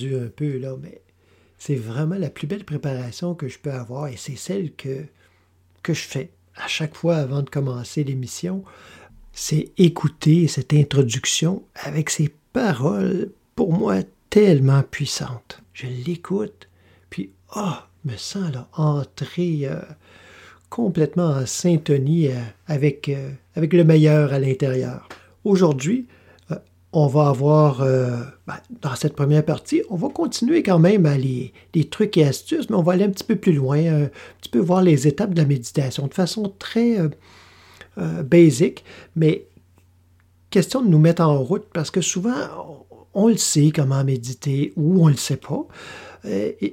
Un peu là, mais c'est vraiment la plus belle préparation que je peux avoir et c'est celle que, que je fais à chaque fois avant de commencer l'émission. C'est écouter cette introduction avec ces paroles pour moi tellement puissantes. Je l'écoute, puis oh, me sens là entrer euh, complètement en syntonie euh, avec, euh, avec le meilleur à l'intérieur. Aujourd'hui, on va avoir, euh, ben, dans cette première partie, on va continuer quand même à les, les trucs et astuces, mais on va aller un petit peu plus loin, un petit peu voir les étapes de la méditation de façon très euh, euh, basic, mais question de nous mettre en route parce que souvent, on, le sait comment méditer ou on ne le sait pas,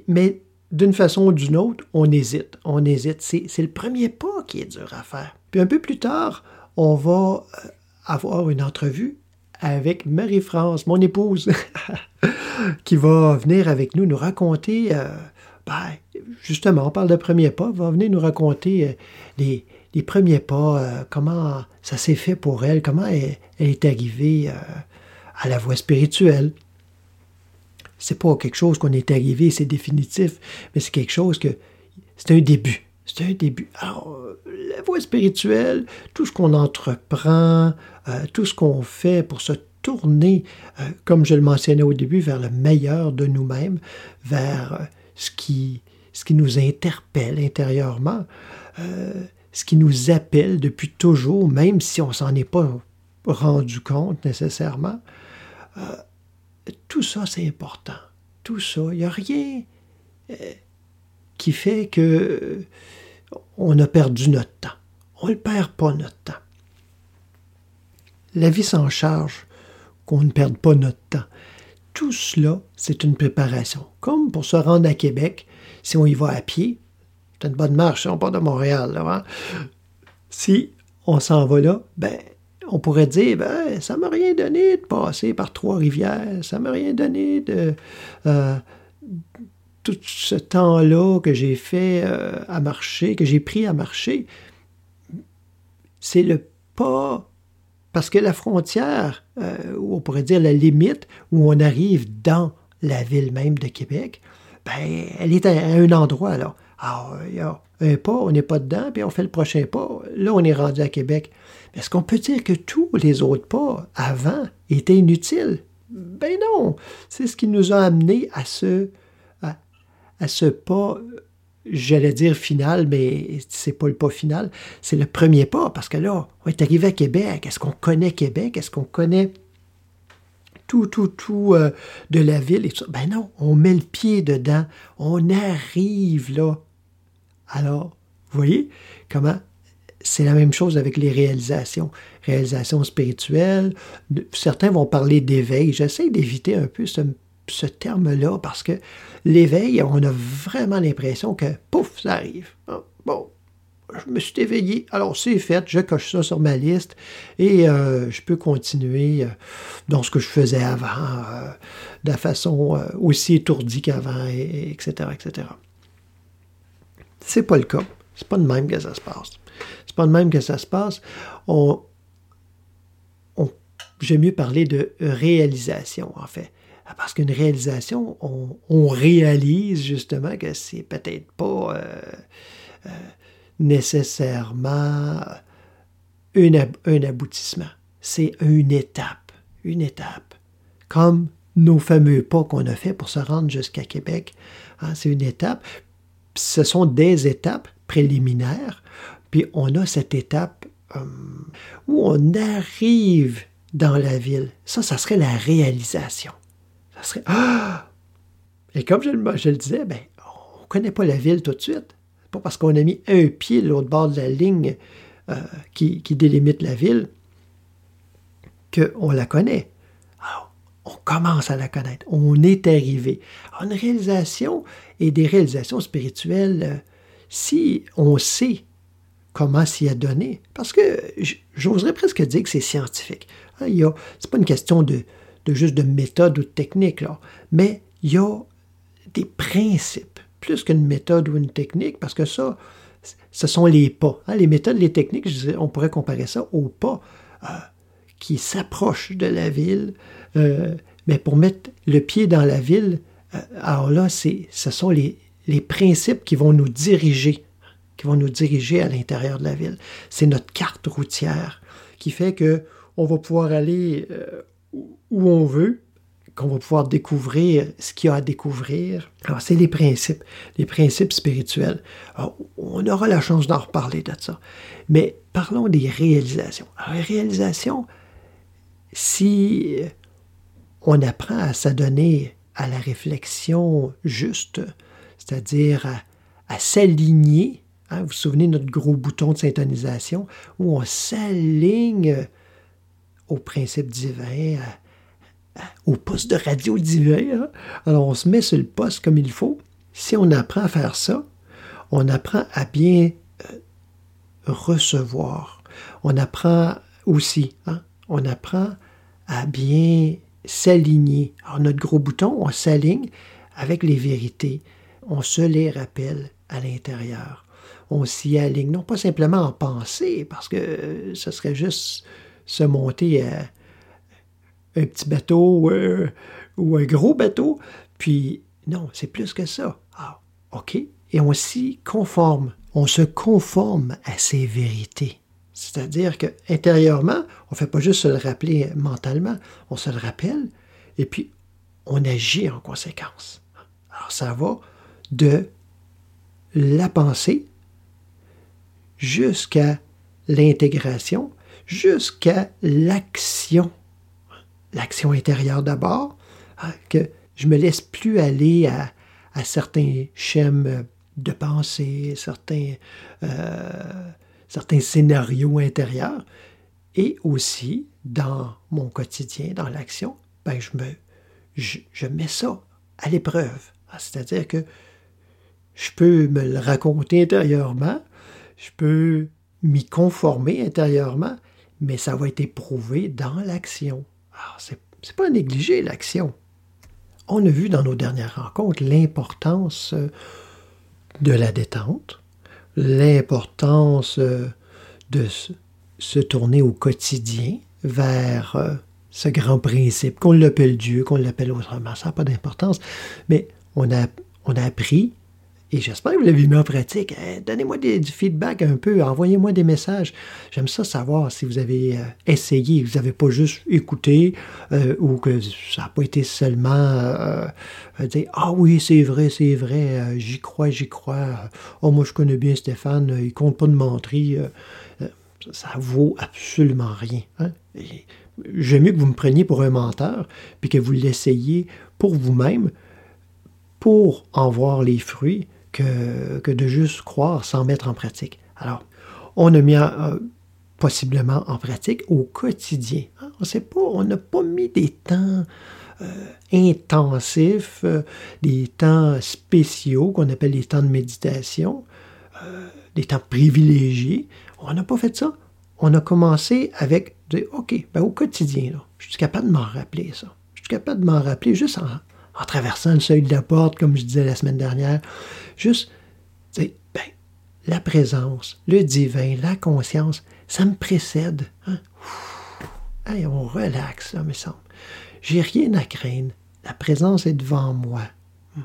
mais d'une façon ou d'une autre, on hésite. On hésite. C'est le premier pas qui est dur à faire. Puis un peu plus tard, on va avoir une entrevue avec Marie-France, mon épouse, qui va venir avec nous nous raconter, euh, ben, justement, on parle de premiers pas, va venir nous raconter euh, les, premiers pas, euh, comment ça s'est fait pour elle, comment elle, elle est arrivée à la voie spirituelle. C'est pas quelque chose qu'on est arrivé, c'est définitif, mais c'est quelque chose que c'est un début. C'est un début. Alors, euh, la voie spirituelle, tout ce qu'on entreprend, euh, tout ce qu'on fait pour se tourner, euh, comme je le mentionnais au début, vers le meilleur de nous-mêmes, vers ce qui, ce qui nous interpelle intérieurement, ce qui nous appelle depuis toujours, même si on s'en est pas rendu compte nécessairement. Tout ça, c'est important. Tout ça, il n'y a rien qui fait que on a perdu notre temps. On ne perd pas notre temps. La vie s'en charge qu'on ne perde pas notre temps. Tout cela, c'est une préparation. Comme pour se rendre à Québec, si on y va à pied, c'est une bonne marche, on part de Montréal. Hein? Si on s'en va là, ben, on pourrait dire, ben, ça m'a rien donné de passer par Trois-Rivières, ça m'a rien donné de euh, tout ce temps-là que j'ai fait euh, à marcher, que j'ai pris à marcher. C'est le pas, parce que la frontière, euh, on pourrait dire la limite, où on arrive dans la ville même de Québec, ben, elle est à, un endroit. Alors, il y a un pas, on n'est pas dedans, puis on fait le prochain pas. Là, on est rendu à Québec. Est-ce qu'on peut dire que tous les autres pas avant étaient inutiles? Ben non! C'est ce qui nous a amené à ce, à, ce pas, j'allais dire final, mais c'est pas le pas final, c'est le premier pas, parce que là, on est arrivé à Québec. Est-ce qu'on connaît Québec? Est-ce qu'on connaît tout, tout, tout euh, de la ville et tout ça? Ben non, on met le pied dedans, on arrive là. Alors, vous voyez comment c'est la même chose avec les réalisations. Réalisations spirituelles. Certains vont parler d'éveil. J'essaie d'éviter un peu ce, ce terme-là parce que l'éveil, on a vraiment l'impression que, pouf, ça arrive. Ah, bon, je me suis éveillé. Alors, c'est fait. Je coche ça sur ma liste et euh, je peux continuer euh, dans ce que je faisais avant, euh, de la façon aussi étourdie qu'avant, et- et etc., etc. C'est pas le cas. C'est pas de même que ça se passe. C'est pas de même que ça se passe. On, on- j'aime mieux parler de réalisation, en fait. Parce qu'une réalisation, on, réalise justement que c'est peut-être pas euh, euh, nécessairement un aboutissement. C'est une étape. Une étape. comme nos fameux pas qu'on a fait pour se rendre jusqu'à Québec. Hein, c'est une étape. Ce sont des étapes préliminaires. Puis on a cette étape euh, où on arrive dans la ville. Ça, ça serait la réalisation. Serait... Ah! Et comme je, le disais, ben, on ne connaît pas la ville tout de suite. Pas parce qu'on a mis un pied de l'autre bord de la ligne euh, qui, délimite la ville qu'on la connaît. Alors, on commence à la connaître. On est arrivé. une réalisation et des réalisations spirituelles, euh, si on sait comment s'y adonner, parce que j'oserais presque dire que c'est scientifique. Ce n'est pas une question de, de, juste de méthode ou de technique, mais il y a des principes, plus qu'une méthode ou une technique, parce que ça, ce sont les pas. Hein. Les méthodes, les techniques, on pourrait comparer ça aux pas euh, qui s'approchent de la ville. Euh, mais pour mettre le pied dans la ville, euh, alors là, ce sont les, les principes qui vont nous diriger, qui vont nous diriger à l'intérieur de la ville. C'est notre carte routière qui fait que on va pouvoir aller où on veut, qu'on va pouvoir découvrir ce qu'il y a à découvrir. Alors, c'est les principes, les principes spirituels. on aura la chance d'en reparler de ça. Mais parlons des réalisations. Alors, les réalisations, si on apprend à s'adonner à la réflexion juste, c'est-à-dire à, s'aligner, hein, vous vous souvenez de notre gros bouton de syntonisation, où on s'aligne au principe divin, au poste de radio divin. Hein. Alors on se met sur le poste comme il faut. Si on apprend à faire ça, on apprend à bien euh, recevoir. On apprend aussi, hein, on apprend à bien s'aligner. Alors notre gros bouton, on s'aligne avec les vérités. On se les rappelle à l'intérieur. On s'y aligne, non pas simplement en pensée, parce que ce serait juste se monter à, un petit bateau euh, ou un gros bateau. Puis non, c'est plus que ça. Ah, OK. Et on s'y conforme. On se conforme à ces vérités. C'est-à-dire que intérieurement, on ne fait pas juste se le rappeler mentalement, on se le rappelle et puis on agit en conséquence. Alors ça va de la pensée jusqu'à l'intégration, jusqu'à l'action l'action intérieure d'abord, hein, que je me laisse plus aller à, certains schèmes de pensée, certains, euh, certains scénarios intérieurs, et aussi dans mon quotidien, dans l'action, ben je, je, mets ça à l'épreuve. Hein, c'est-à-dire que je peux me le raconter intérieurement, je peux m'y conformer intérieurement, mais ça va être éprouvé dans l'action. Ah, c'est pas négliger l'action. On a vu dans nos dernières rencontres l'importance euh, de la détente, l'importance euh, de se tourner au quotidien vers euh, ce grand principe, qu'on l'appelle Dieu, qu'on l'appelle autrement, ça n'a pas d'importance, mais on a, on a appris et j'espère que vous l'avez mis en pratique. Eh, donnez-moi du feedback un peu, envoyez-moi des messages. J'aime ça savoir si vous avez euh, essayé, vous n'avez pas juste écouté euh, ou que ça n'a pas été seulement euh, dire Ah oui, c'est vrai, c'est vrai, j'y crois, j'y crois. Oh, moi je connais bien Stéphane, il compte pas de menterie. ça vaut absolument rien. Hein. J'aime mieux que vous me preniez pour un menteur, puis que vous l'essayiez pour vous-même, pour en voir les fruits que, de juste croire sans mettre en pratique. Alors, on a mis euh, possiblement en pratique au quotidien. Hein, on sait pas, on n'a pas mis des temps euh, intensifs, euh, des temps spéciaux qu'on appelle les temps de méditation, des temps privilégiés. On n'a pas fait ça. On a commencé avec dire, OK, ben au quotidien, je suis capable de m'en rappeler ça. Je suis capable de m'en rappeler juste en, en traversant le seuil de la porte, comme je disais la semaine dernière. Juste, ben, la présence, le divin, la conscience, ça me précède. Hein? on relaxe, ça me semble. J'ai rien à craindre. La présence est devant moi. Hmm.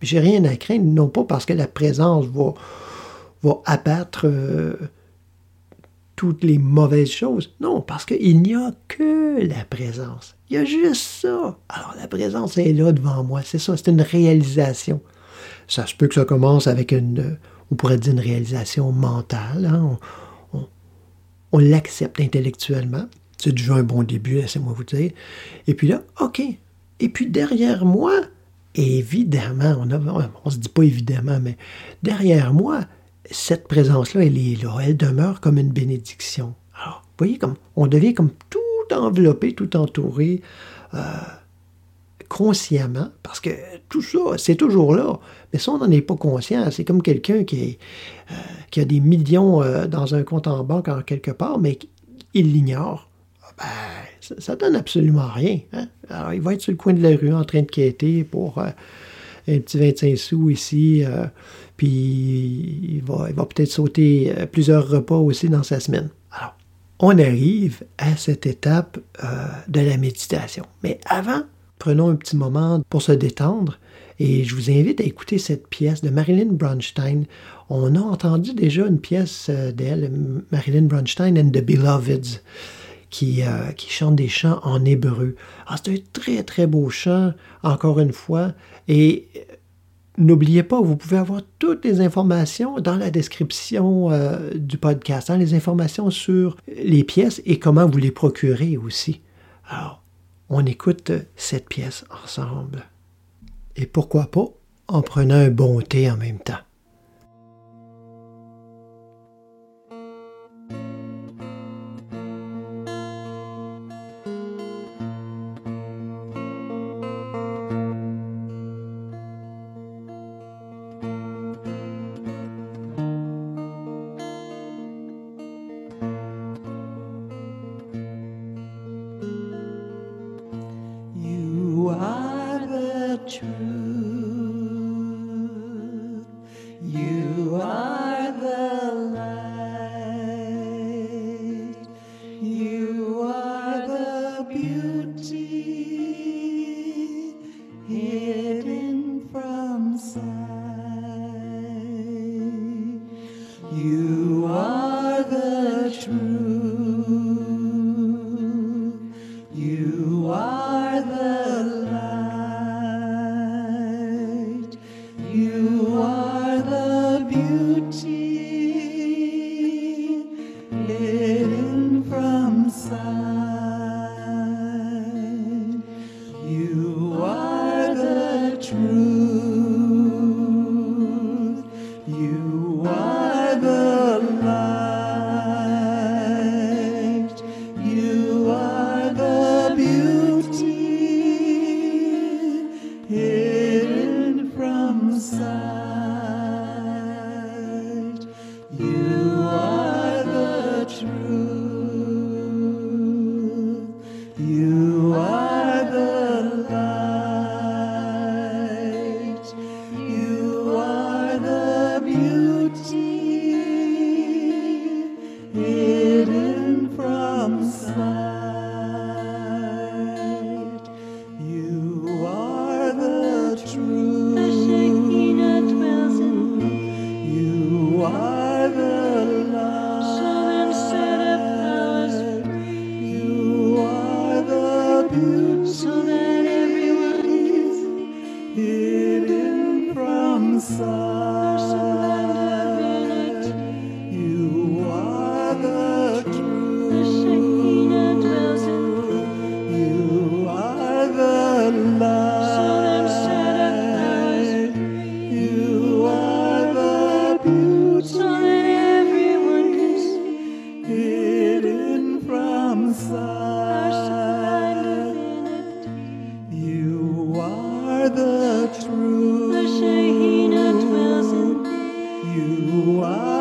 J'ai rien à craindre, non pas parce que la présence va, va abattre euh, toutes les mauvaises choses. Non, parce qu'il n'y a que la présence. Il y a juste ça. Alors la présence est là devant moi. C'est ça, c'est une réalisation. Ça se peut que ça commence avec une, on pourrait dire une réalisation mentale. Hein. On, on- on l'accepte intellectuellement. C'est déjà un bon début, laissez-moi vous dire. Et puis là, OK. Et puis derrière moi, évidemment, on ne se dit pas évidemment, mais derrière moi, cette présence-là, elle est là. Elle demeure comme une bénédiction. Alors, vous voyez, comme on devient comme tout enveloppé, tout entouré euh, consciemment, parce que tout ça, c'est toujours là. Mais ça, on n'en est pas conscient. C'est comme quelqu'un qui, euh, a des millions euh, dans un compte en banque en quelque part, mais il l'ignore. Ah Ben, ça, ça donne absolument rien. hein. Alors, il va être sur le coin de la rue en train de quêter pour un petit 25 sous ici, puis il va, peut-être sauter euh, plusieurs repas aussi dans sa semaine. Alors, on arrive à cette étape euh, de la méditation. Mais avant, prenons un petit moment pour se détendre et je vous invite à écouter cette pièce de Marilyn Bronstein. On a entendu déjà une pièce euh, d'elle, Marilyn Bronstein and the Beloveds, qui, chante des chants en hébreu. Ah, c'est un très très beau chant, encore une fois, et N'oubliez pas, vous pouvez avoir toutes les informations dans la description euh, du podcast, hein, les informations sur les pièces et comment vous les procurer aussi. Alors, on écoute cette pièce ensemble. Et pourquoi pas en prenant un bon thé en même temps. You You are ah.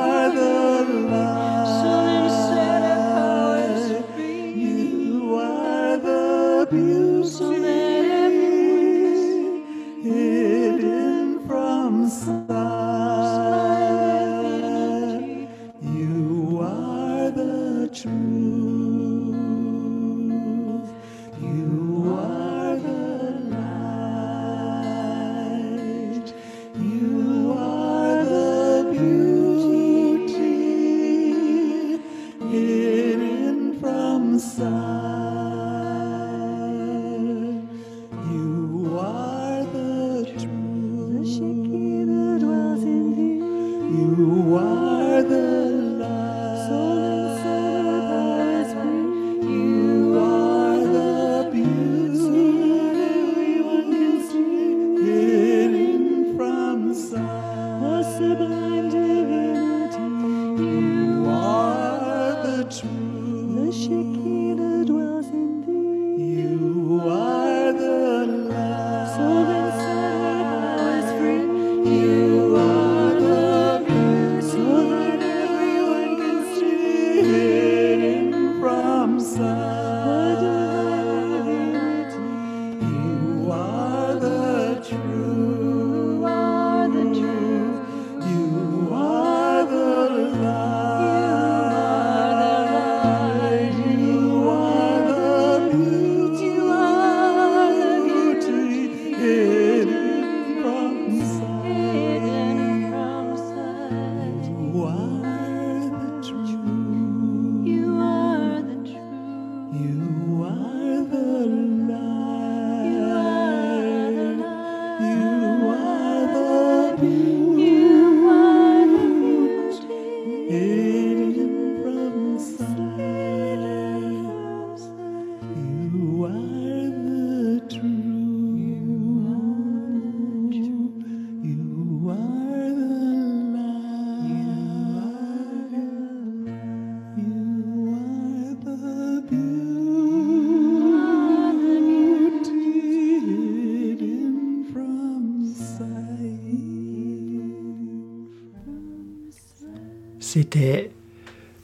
C'était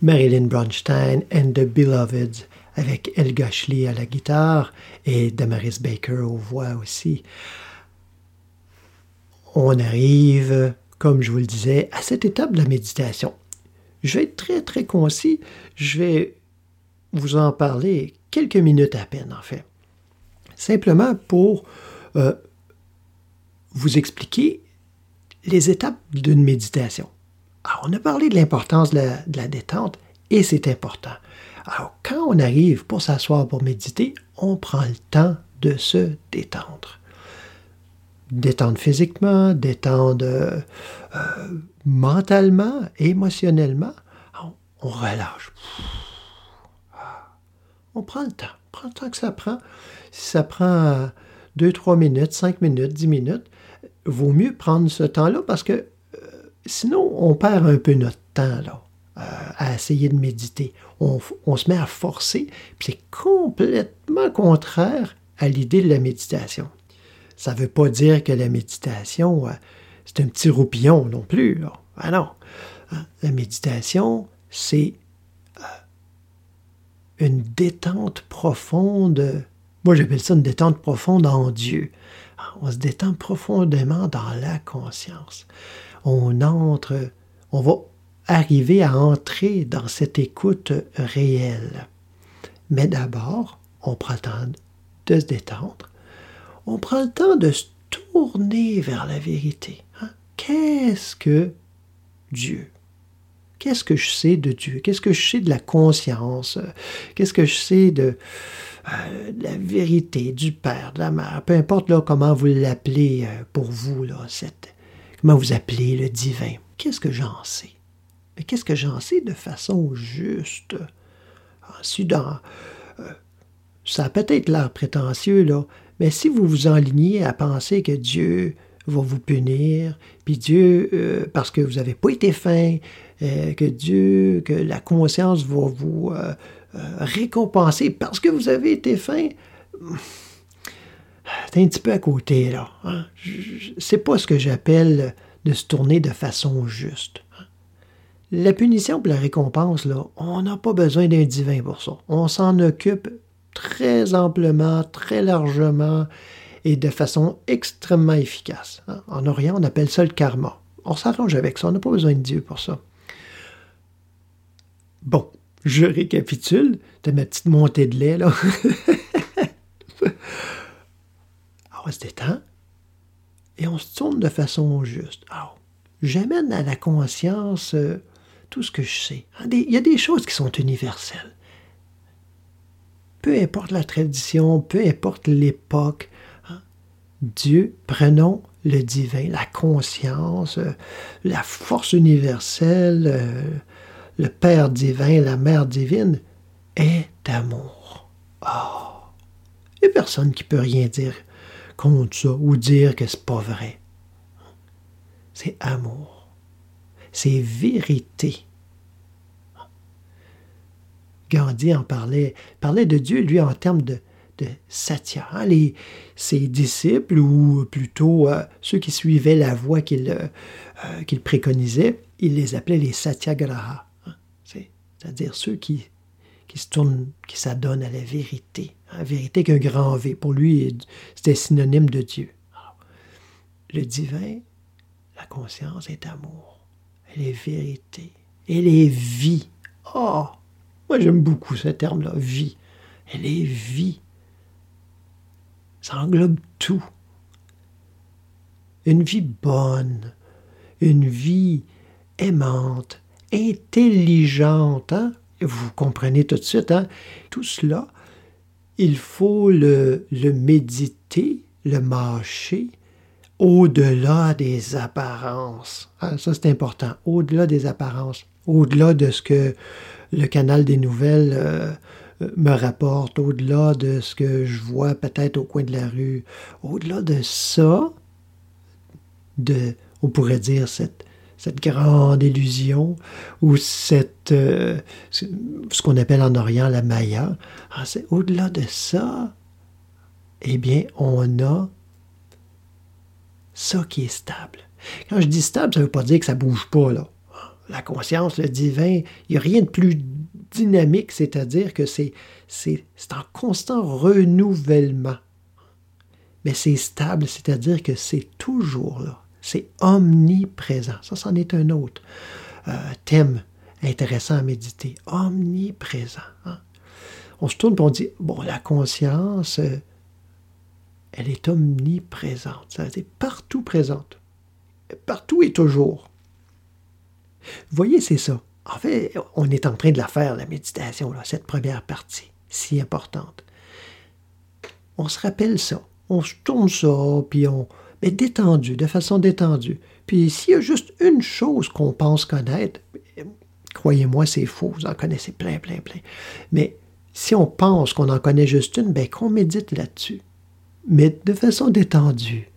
Marilyn Bronstein and the Beloveds avec Elga Schley à la guitare et Damaris Baker aux voix aussi. On arrive, comme je vous le disais, à cette étape de la méditation. Je vais être très très concis, je vais vous en parler quelques minutes à peine en fait. Simplement pour euh, vous expliquer les étapes d'une méditation. Alors, on a parlé de l'importance de, la, détente et c'est important. Alors, quand on arrive pour s'asseoir pour méditer, on prend le temps de se détendre. Détendre physiquement, détendre euh, mentalement, émotionnellement. On, relâche. On prend le temps. On prend le temps que ça prend. Si ça prend 2, 3 minutes, 5 minutes, 10 minutes, vaut mieux prendre ce temps-là parce que sinon, on perd un peu notre temps là, euh, à essayer de méditer. On, se met à forcer, puis c'est complètement contraire à l'idée de la méditation. Ça ne veut pas dire que la méditation, euh, c'est un petit roupillon non plus. Ah non. Hein, la méditation, c'est une détente profonde. Moi, j'appelle ça une détente profonde en Dieu on se détend profondément dans la conscience. On entre, on va arriver à entrer dans cette écoute réelle. Mais d'abord, on prend le temps de se détendre. On prend le temps de se tourner vers la vérité. Hein. Qu'est-ce que Dieu? Qu'est-ce que je sais de Dieu? Qu'est-ce que je sais de la conscience? Qu'est-ce que je sais de, euh, la vérité du Père, de la Mère, peu importe là, comment vous l'appelez euh, pour vous, là, cette, comment vous appelez le divin? Qu'est-ce que j'en sais? Mais qu'est-ce que j'en sais de façon juste? Ensuite, euh, ça a peut-être l'air prétentieux, là, mais si vous vous enlignez à penser que Dieu va vous punir, puis Dieu, parce que vous n'avez pas été fin, que Dieu, que la conscience va vous euh, récompensé parce que vous avez été fin, c'est un petit peu à côté, là. Hein. C'est pas ce que j'appelle de se tourner de façon juste. Hein. La punition et la récompense, là, on n'a pas besoin d'un divin pour ça. On s'en occupe très amplement, très largement et de façon extrêmement efficace. Hein. En Orient, on appelle ça le karma. On s'arrange avec ça, on n'a pas besoin de Dieu pour ça. Bon, je récapitule de ma petite montée de lait, là. On se détend et on se tourne de façon juste. Alors, j'amène à la conscience euh, tout ce que je sais. Hein, il y a des choses qui sont universelles. Peu importe la tradition, peu importe l'époque, hein, Dieu, prenons le divin, la conscience, euh, la force universelle, euh, le Père divin, la Mère divine, est amour. Ah! Il n'y a personne qui peut rien dire contre ça ou dire que c'est pas vrai. C'est amour. C'est vérité. Gandhi en parlait, parlait de Dieu, lui, en termes de, de satya. Hein, les, ses disciples, ou plutôt euh, ceux qui suivaient la voie qu'il euh, qu'il préconisait, il les appelait les satyagraha c'est-à-dire ceux qui, qui se tournent, qui s'adonnent à la vérité. La vérité qu'un grand V. Pour lui, c'était synonyme de Dieu. le divin, la conscience est amour. Elle est vérité. Elle est vie. Oh! Moi, j'aime beaucoup ce terme-là, vie. Elle est vie. Ça englobe tout. Une vie bonne, une vie aimante, intelligente. Hein? Vous comprenez tout de suite, hein? tout cela, il faut le, méditer, le mâcher au-delà des apparences. Hein? Ça, c'est important. Au-delà des apparences. Au-delà de ce que le canal des nouvelles euh, me rapporte, au-delà de ce que je vois peut-être au coin de la rue, au-delà de ça, de, on pourrait dire, cette, cette grande illusion, ou cette, euh, ce qu'on appelle en Orient la Maya. Ah, au-delà de ça, eh bien, on a ça qui est stable. Quand je dis stable, ça ne veut pas dire que ça ne bouge pas, là. la conscience, le divin, il n'y a rien de plus dynamique, c'est-à-dire que c'est, c'est, c'est en constant renouvellement. Mais c'est stable, c'est-à-dire que c'est toujours là. C'est omniprésent. Ça, c'en est un autre euh, thème intéressant à méditer. Omniprésent. hein. On se tourne et on dit, bon, la conscience, euh, elle est omniprésente. Ça veut dire partout présente. Partout et toujours. Vous voyez, c'est ça. En fait, on est en train de la faire, la méditation, là, cette première partie, si importante. On se rappelle ça. On se tourne ça, puis on. Mais détendu, de façon détendue. Puis s'il y a juste une chose qu'on pense connaître, croyez-moi, c'est faux, vous en connaissez plein, plein, plein. Mais si on pense qu'on en connaît juste une, ben qu'on médite là-dessus. Mais de façon détendue,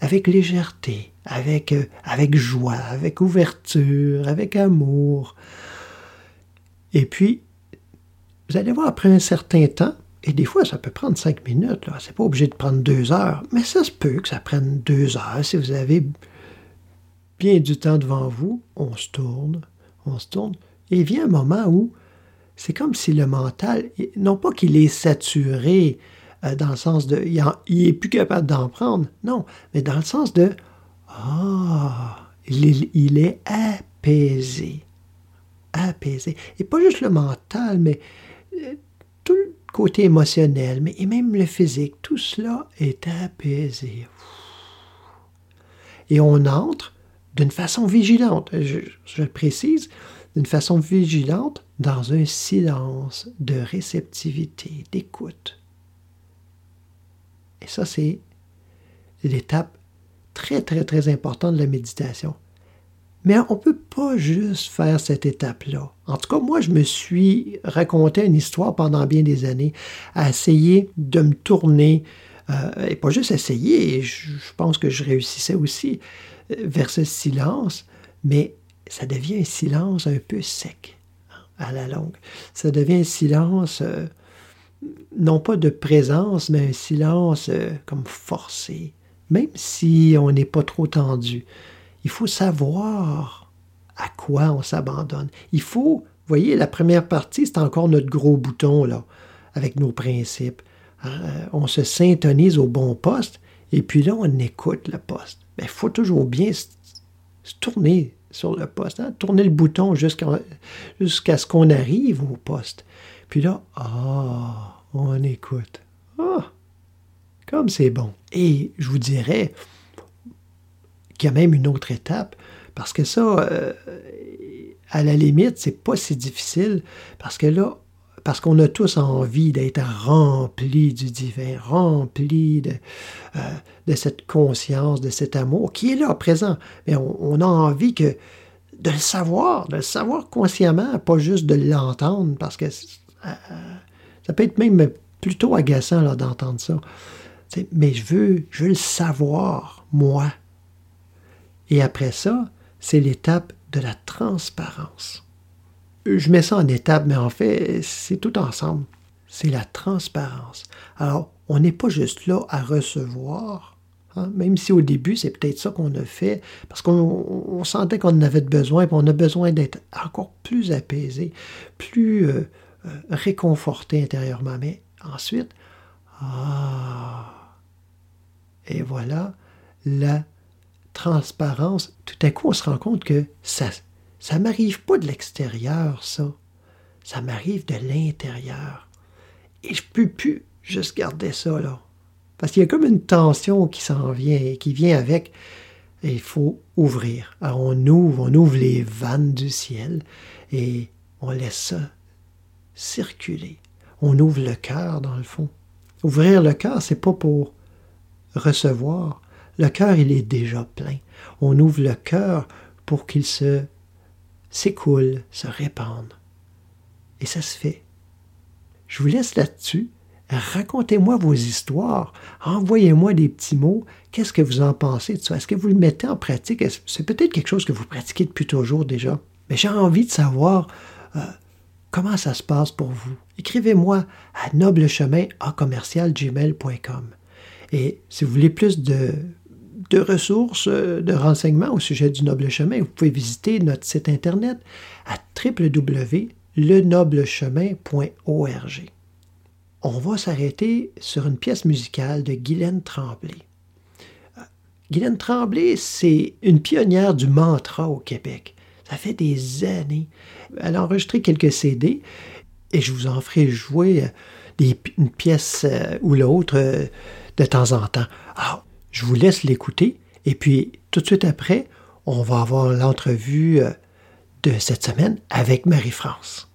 avec légèreté, avec, euh, avec joie, avec ouverture, avec amour. Et puis, vous allez voir, après un certain temps, et des fois, ça peut prendre cinq minutes, là. C'est pas obligé de prendre deux heures, mais ça se peut que ça prenne deux heures si vous avez bien du temps devant vous. On se tourne, on se tourne, et il vient un moment où c'est comme si le mental, non pas qu'il est saturé euh, dans le sens de, il, en- il est plus capable d'en prendre, non, mais dans le sens de, ah, il, est- il est apaisé, apaisé, et pas juste le mental, mais euh, tout côté émotionnel, mais et même le physique, tout cela est apaisé. Et on entre d'une façon vigilante, je, précise, d'une façon vigilante dans un silence de réceptivité, d'écoute. Et ça, c'est l'étape très, très, très importante de la méditation. Mais on ne peut pas juste faire cette étape-là. En tout cas, moi, je me suis raconté une histoire pendant bien des années à essayer de me tourner, euh, et pas juste essayer, je, je pense que je réussissais aussi, euh, vers ce silence, mais ça devient un silence un peu sec hein, à la longue. Ça devient un silence, euh, non pas de présence, mais un silence comme forcé, même si on n'est pas trop tendu. Il faut savoir à quoi on s'abandonne. Il faut, voyez, la première partie, c'est encore notre gros bouton, là, avec nos principes. Euh, on se syntonise au bon poste, et puis là, on écoute le poste. Mais il faut toujours bien se, tourner sur le poste, hein, tourner le bouton jusqu'à jusqu'à ce qu'on arrive au poste. Puis là, ah, on écoute. Ah, comme c'est bon. Et je vous dirais qu'il y a même une autre étape, parce que ça, euh, à la limite, c'est pas si difficile, parce que là, parce qu'on a tous envie d'être remplis du divin, remplis de, euh, cette conscience, de cet amour qui est là, présent. Mais on, a envie que de le savoir, de le savoir consciemment, pas juste de l'entendre, parce que euh, ça peut être même plutôt agaçant d'entendre ça. Mais je veux, je veux le savoir, moi. Et après ça, c'est l'étape de la transparence. Je mets ça en étape, mais en fait, c'est tout ensemble. C'est la transparence. Alors, on n'est pas juste là à recevoir, hein, même si au début, c'est peut-être ça qu'on a fait, parce qu'on on sentait qu'on en avait besoin, puis on a besoin d'être encore plus apaisé, plus euh, euh, réconforté intérieurement. Mais ensuite, ah, et voilà, la transparence, tout à coup, on se rend compte que ça ça m'arrive pas de l'extérieur, ça. Ça m'arrive de l'intérieur. Et je peux plus juste garder ça, là. Parce qu'il y a comme une tension qui s'en vient qui vient avec. Il faut ouvrir. Alors on ouvre, on ouvre les vannes du ciel et on laisse ça circuler. On ouvre le cœur, dans le fond. Ouvrir le cœur, c'est pas pour recevoir. Le cœur, il est déjà plein. On ouvre le cœur pour qu'il se s'écoule, se répande. Et ça se fait. Je vous laisse là-dessus. Racontez-moi vos histoires. Envoyez-moi des petits mots. Qu'est-ce que vous en pensez de ça? Est-ce que vous le mettez en pratique? C'est peut-être quelque chose que vous pratiquez depuis toujours déjà. Mais j'ai envie de savoir euh, comment ça se passe pour vous. Écrivez-moi à noblechemin à commercial gmail.com. Et si vous voulez plus de de ressources, euh, de renseignements au sujet du Noble Chemin, vous pouvez visiter notre site internet à www.lenoblechemin.org. On va s'arrêter sur une pièce musicale de Guylaine Tremblay. Euh, Guylaine Tremblay, c'est une pionnière du mantra au Québec. Ça fait des années. Elle a enregistré quelques CD et je vous en ferai jouer euh, une pièce ou l'autre de temps en temps. Alors, je vous laisse l'écouter et puis tout de suite après, on va avoir l'entrevue euh, de cette semaine avec Marie-France.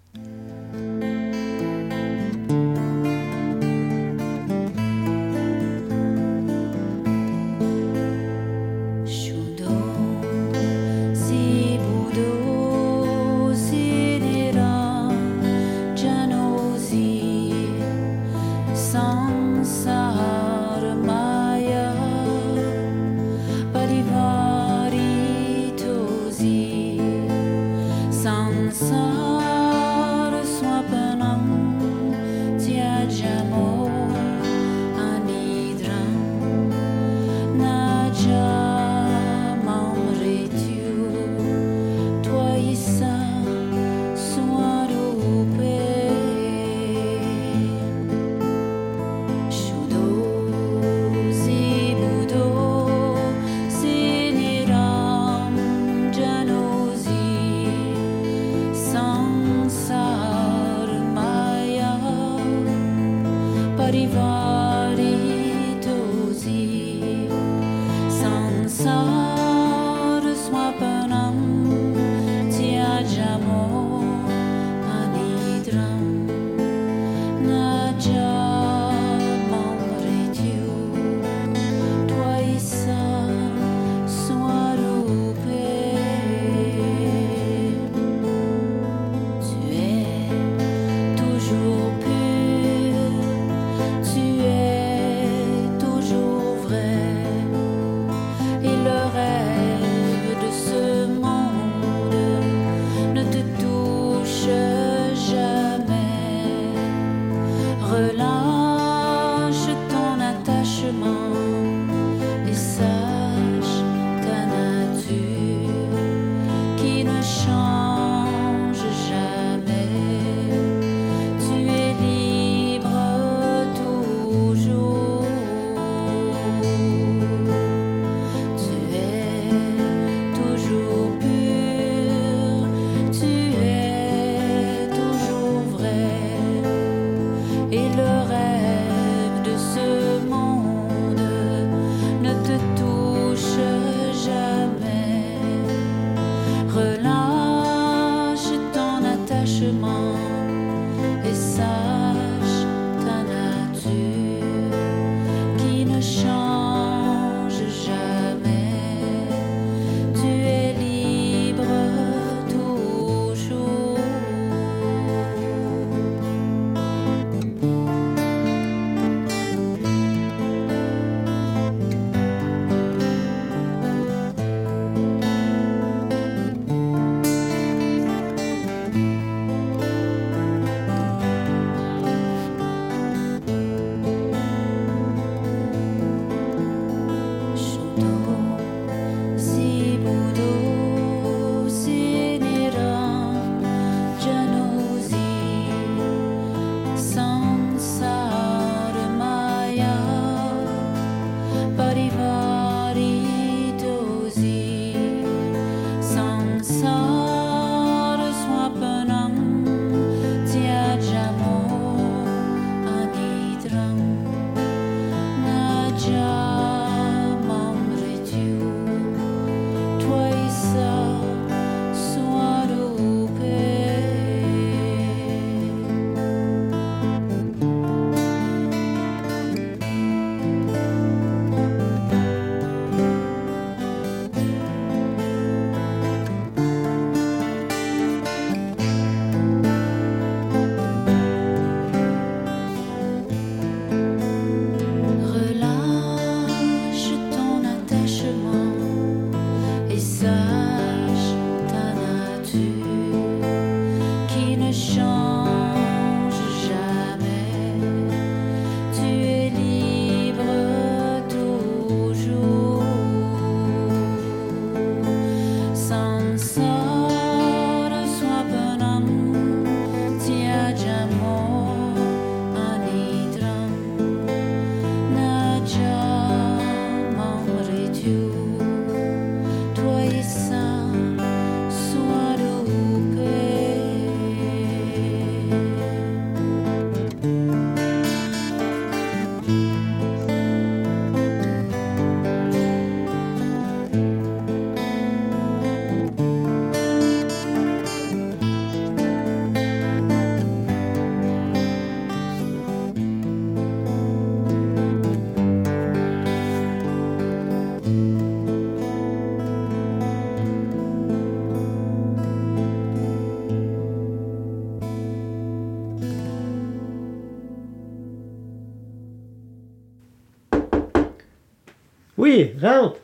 Oui, rentre!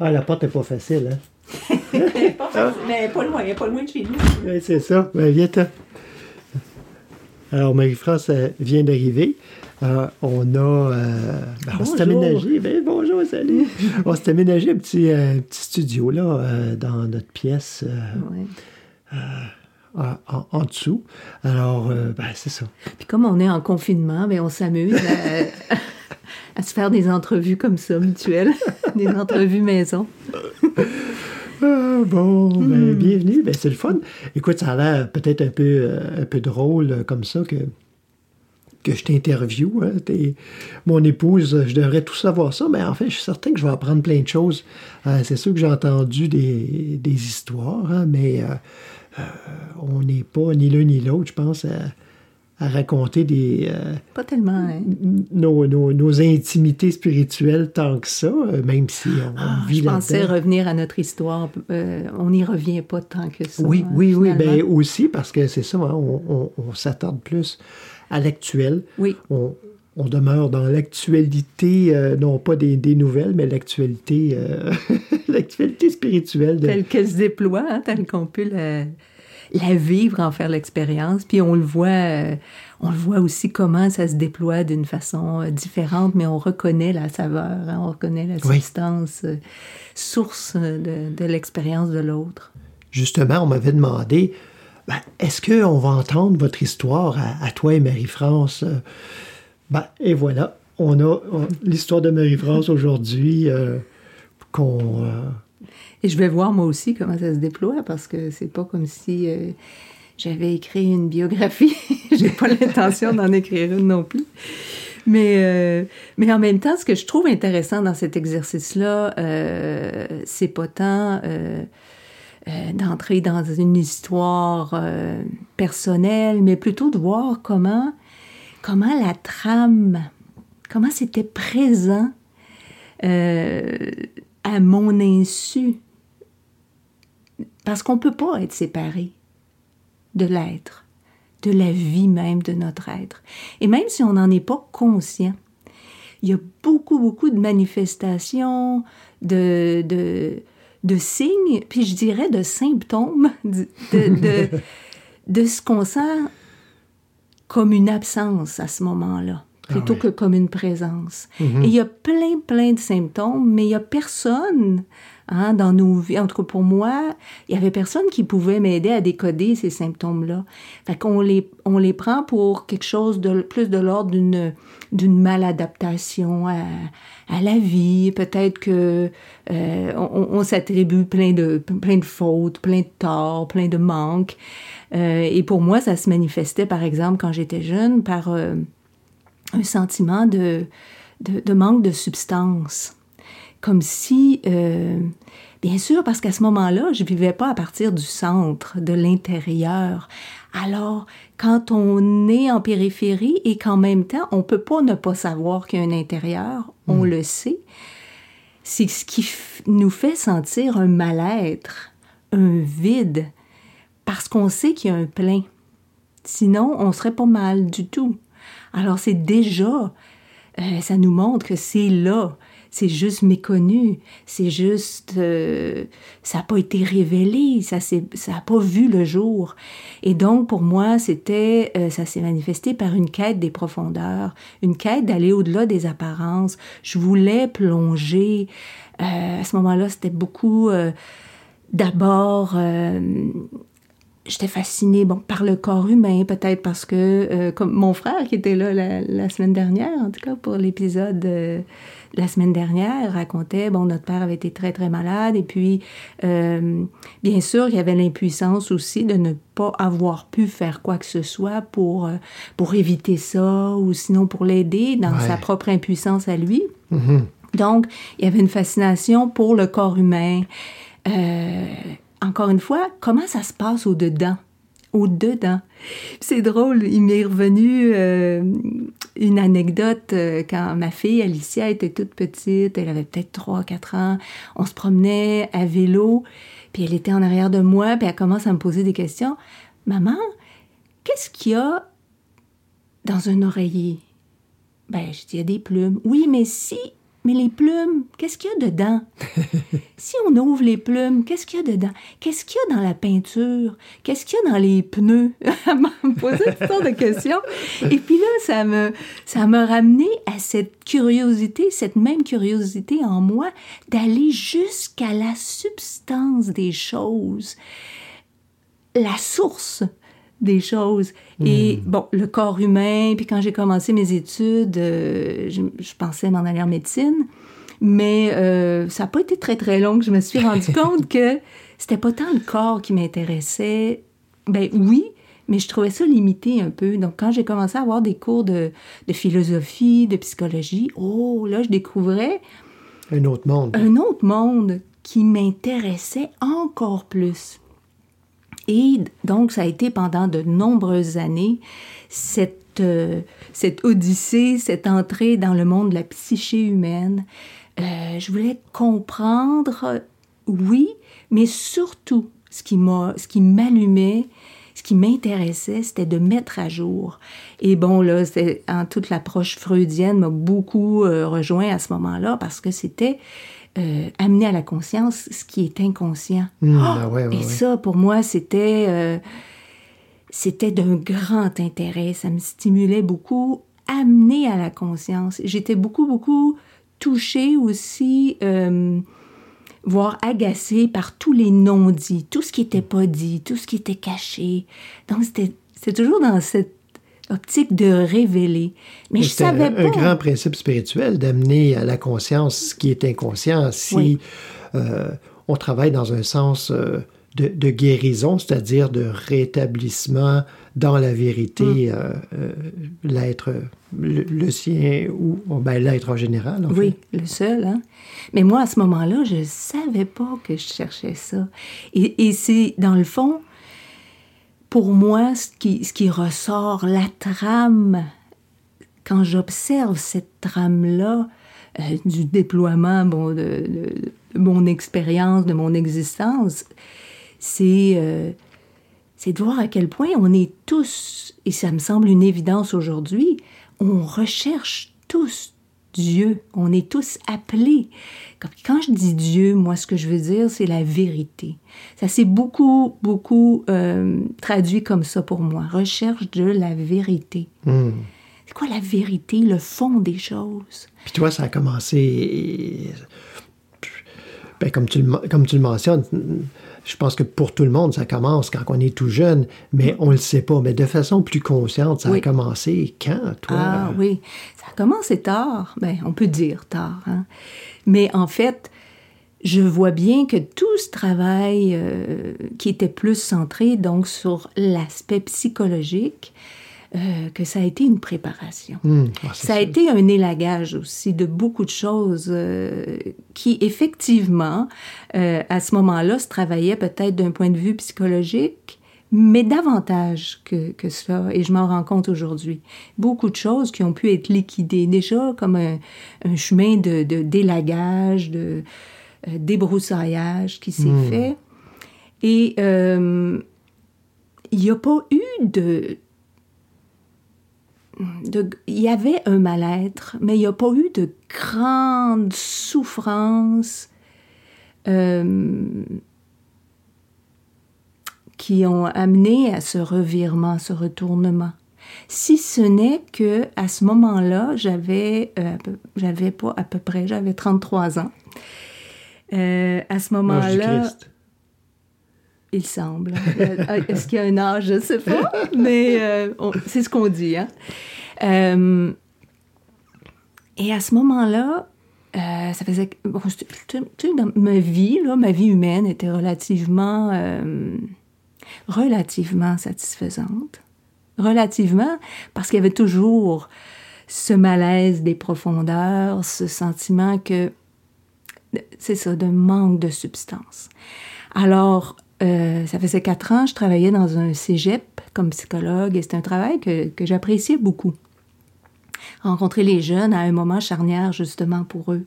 Ah, la porte n'est pas facile, hein? pas facile, mais pas loin, pas loin de chez nous. Oui, c'est ça. Ben, viens-t'en. Alors, Marie-France euh, vient d'arriver. Euh, on a. euh, ben, on s'est aménagé. Ben, bonjour, salut. on s'est aménagé un petit, euh, petit studio, là, dans notre pièce, Ouais. en, en- en dessous. Alors, ben, c'est ça. Puis comme on est en confinement, ben on s'amuse à, se faire des entrevues comme ça, mutuelles, des entrevues maison. Ah, bon, Hmm. ben, bienvenue. Ben, c'est le fun. Écoute, ça a l'air peut-être un peu, euh, un peu drôle euh, comme ça que, que je t'interviewe. hein. Mon épouse, je devrais tout savoir ça, mais en fait, je suis certain que je vais apprendre plein de choses. Euh, c'est sûr que j'ai entendu des, des histoires, hein, mais euh, euh, on n'est pas ni l'un ni l'autre, je pense, à, à raconter des, euh, Pas tellement, hein? nos, nos- nos intimités spirituelles tant que ça, euh, même si on, Ah, vit je pensais revenir à notre histoire. euh, on n'y revient pas tant que ça. Oui, hein, oui, oui. Ben aussi, parce que c'est ça, hein, on, on- on s'attarde plus à l'actuel. Oui. On, on demeure dans l'actualité, euh, non pas des, des nouvelles, mais l'actualité euh, l'actualité spirituelle. De... Telle qu'elle se déploie, hein, telle qu'on peut la, la vivre, en faire l'expérience. Puis on le voit, euh, on le voit aussi comment ça se déploie d'une façon euh, différente, mais on reconnaît la saveur, hein, on reconnaît la substance, euh, source de, l'expérience de l'autre. Justement, on m'avait demandé, ben, est-ce qu'on va entendre votre histoire à, à toi et Marie-France? Ben, et voilà, on a l'histoire de Marie-France aujourd'hui euh, qu'on... euh, Et je vais voir moi aussi comment ça se déploie parce que c'est pas comme si euh, j'avais écrit une biographie. J'ai pas l'intention d'en écrire une non plus. Mais, euh, mais en même temps, ce que je trouve intéressant dans cet exercice-là, euh, c'est pas tant d'entrer dans une histoire personnelle, mais plutôt de voir comment, comment la trame, comment c'était présent à mon insu. Parce qu'on ne peut pas être séparé de l'être, de la vie même de notre être. Et même si on n'en est pas conscient, il y a beaucoup, beaucoup de manifestations, de, de, de signes, puis je dirais de symptômes de, de, ce qu'on sent comme une absence à ce moment-là, plutôt ouais. que comme une présence. Et il y a plein, plein de symptômes, mais il n'y a personne hein, dans nos vies. En tout cas, pour moi, il y avait personne qui pouvait m'aider à décoder ces symptômes-là. Fait qu'on les, on les prend pour quelque chose de plus de l'ordre d'une, d'une maladaptation à, à la vie. Peut-être que euh, on, s'attribue plein de, plein de fautes, plein de torts, plein de manques. Euh, et pour moi, ça se manifestait, par exemple, quand j'étais jeune, par euh, un sentiment de, de, de manque de substance. Comme si, euh, bien sûr, parce qu'à ce moment-là, je vivais pas à partir du centre, de l'intérieur. Alors, quand on est en périphérie et qu'en même temps, on peut pas ne pas savoir qu'il y a un intérieur, on le sait, c'est ce qui nous fait sentir un mal-être, un vide, parce qu'on sait qu'il y a un plein. Sinon, on serait pas mal du tout. Alors c'est déjà, euh, ça nous montre que c'est là, c'est juste méconnu, c'est juste, euh, ça n'a pas été révélé, ça n'a pas vu le jour. Et donc pour moi, c'était, euh, ça s'est manifesté par une quête des profondeurs, une quête d'aller au-delà des apparences. Je voulais plonger. Euh, à ce moment-là, c'était beaucoup. euh, D'abord, euh, j'étais fascinée bon, par le corps humain, peut-être parce que, euh, comme mon frère qui était là la, la semaine dernière, en tout cas pour l'épisode euh, de la semaine dernière, racontait, bon, notre père avait été très, très malade, et puis, euh, bien sûr, il y avait l'impuissance aussi de ne pas avoir pu faire quoi que ce soit pour, euh, pour éviter ça, ou sinon pour l'aider dans Ouais. sa propre impuissance à lui. mhm. Donc, il y avait une fascination pour le corps humain. Euh, encore une fois, comment ça se passe au-dedans? Au-dedans. C'est drôle, il m'est revenu euh, une anecdote euh, quand ma fille Alicia était toute petite, elle avait peut-être 3-4 ans. On se promenait à vélo, puis elle était en arrière de moi, puis elle commence à me poser des questions. Maman, qu'est-ce qu'il y a dans un oreiller? Ben, je dis, il y a des plumes. Oui, mais si, mais les plumes, qu'est-ce qu'il y a dedans? si on ouvre les plumes, qu'est-ce qu'il y a dedans? Qu'est-ce qu'il y a dans la peinture? Qu'est-ce qu'il y a dans les pneus? Elle m'a posé toutes sortes de questions. Et puis là, ça me, ça m'a ramené à cette curiosité, cette même curiosité en moi, d'aller jusqu'à la substance des choses, la source des choses. Et bon, le corps humain, puis quand j'ai commencé mes études, euh, je, je pensais m'en aller en médecine, mais euh, ça n'a pas été très très long que je me suis rendu compte que c'était pas tant le corps qui m'intéressait. Ben oui, mais je trouvais ça limité un peu. Donc quand j'ai commencé à avoir des cours de, de philosophie, de psychologie, oh là, je découvrais Un autre monde. un autre monde qui m'intéressait encore plus. Et donc, ça a été pendant de nombreuses années cette, euh, cette odyssée, cette entrée dans le monde de la psyché humaine. Euh, je voulais comprendre, oui, mais surtout, ce qui m'allumait, ce qui m'intéressait, c'était de mettre à jour. Et bon, là, en toute l'approche freudienne m'a beaucoup euh, rejoint à ce moment-là parce que c'était euh, amener à la conscience ce qui est inconscient. Hum, Ah! ah ouais, ouais, et ça, pour moi, c'était euh, c'était d'un grand intérêt. Ça me stimulait beaucoup, amener à la conscience. J'étais beaucoup, beaucoup touchée aussi, euh, voire agacée par tous les non-dits, tout ce qui n'était pas dit, tout ce qui était caché. Donc, c'était c'était toujours dans cette optique de révéler. Mais je savais un, pas. un grand principe spirituel d'amener à la conscience ce qui est inconscient. Si Oui. euh, on travaille dans un sens euh, de, de guérison, c'est-à-dire de rétablissement dans la vérité, Mm. euh, l'être, le, le sien ou oh, ben, l'être en général. en Oui, fait. le seul. Hein? Mais moi, à ce moment-là, je ne savais pas que je cherchais ça. Et, et c'est, dans le fond, pour moi, ce qui, ressort, la trame, quand j'observe cette trame-là, euh, du déploiement de, mon expérience, de mon existence, euh, c'est de voir à quel point on est tous, et ça me semble une évidence aujourd'hui, on recherche tous Dieu. On est tous appelés. Quand je dis Dieu, moi, ce que je veux dire, c'est la vérité. Ça s'est beaucoup, beaucoup euh, traduit comme ça pour moi. Recherche de la vérité. Hum. C'est quoi la vérité, le fond des choses? Puis toi, ça a commencé, ben, comme, tu le, comme tu le mentionnes, je pense que pour tout le monde, ça commence quand on est tout jeune, mais on ne le sait pas. Mais de façon plus consciente, ça Oui. a commencé quand, toi? Ah oui, ça a commencé tard. Ben, on peut dire tard. hein. Mais en fait, je vois bien que tout ce travail euh, qui était plus centré donc sur l'aspect psychologique, euh, que ça a été une préparation. Hum, ah, Ça a été un élagage aussi de beaucoup de choses euh, qui, effectivement, euh, à ce moment-là, se travaillaient peut-être d'un point de vue psychologique, mais davantage que, que cela. Et je m'en rends compte aujourd'hui. Beaucoup de choses qui ont pu être liquidées déjà comme un, un chemin de, de d'élagage, de euh, débroussaillage qui s'est fait. Et euh, il n'y a pas eu de, de- il y avait un mal-être, mais il n'y a pas eu de grande souffrance euh, qui ont amené à ce revirement, ce retournement. Si ce n'est que à ce moment-là, j'avais, euh, à peu- j'avais pas à peu près, j'avais 33 ans. Euh, à ce moment-là. Il semble. Euh, Est-ce qu'il y a un âge? Je ne sais pas, mais euh, c'est ce qu'on dit. Hein? Euh, et à ce moment-là, euh, ça faisait... bon, tu sais, ma vie, là, ma vie humaine était relativement... euh, relativement satisfaisante. Relativement, parce qu'il y avait toujours ce malaise des profondeurs, ce sentiment que c'est ça, de manque de substance. Alors, euh, ça faisait quatre ans, je travaillais dans un cégep comme psychologue et c'est un travail que, j'appréciais beaucoup. Rencontrer les jeunes à un moment charnière justement pour eux,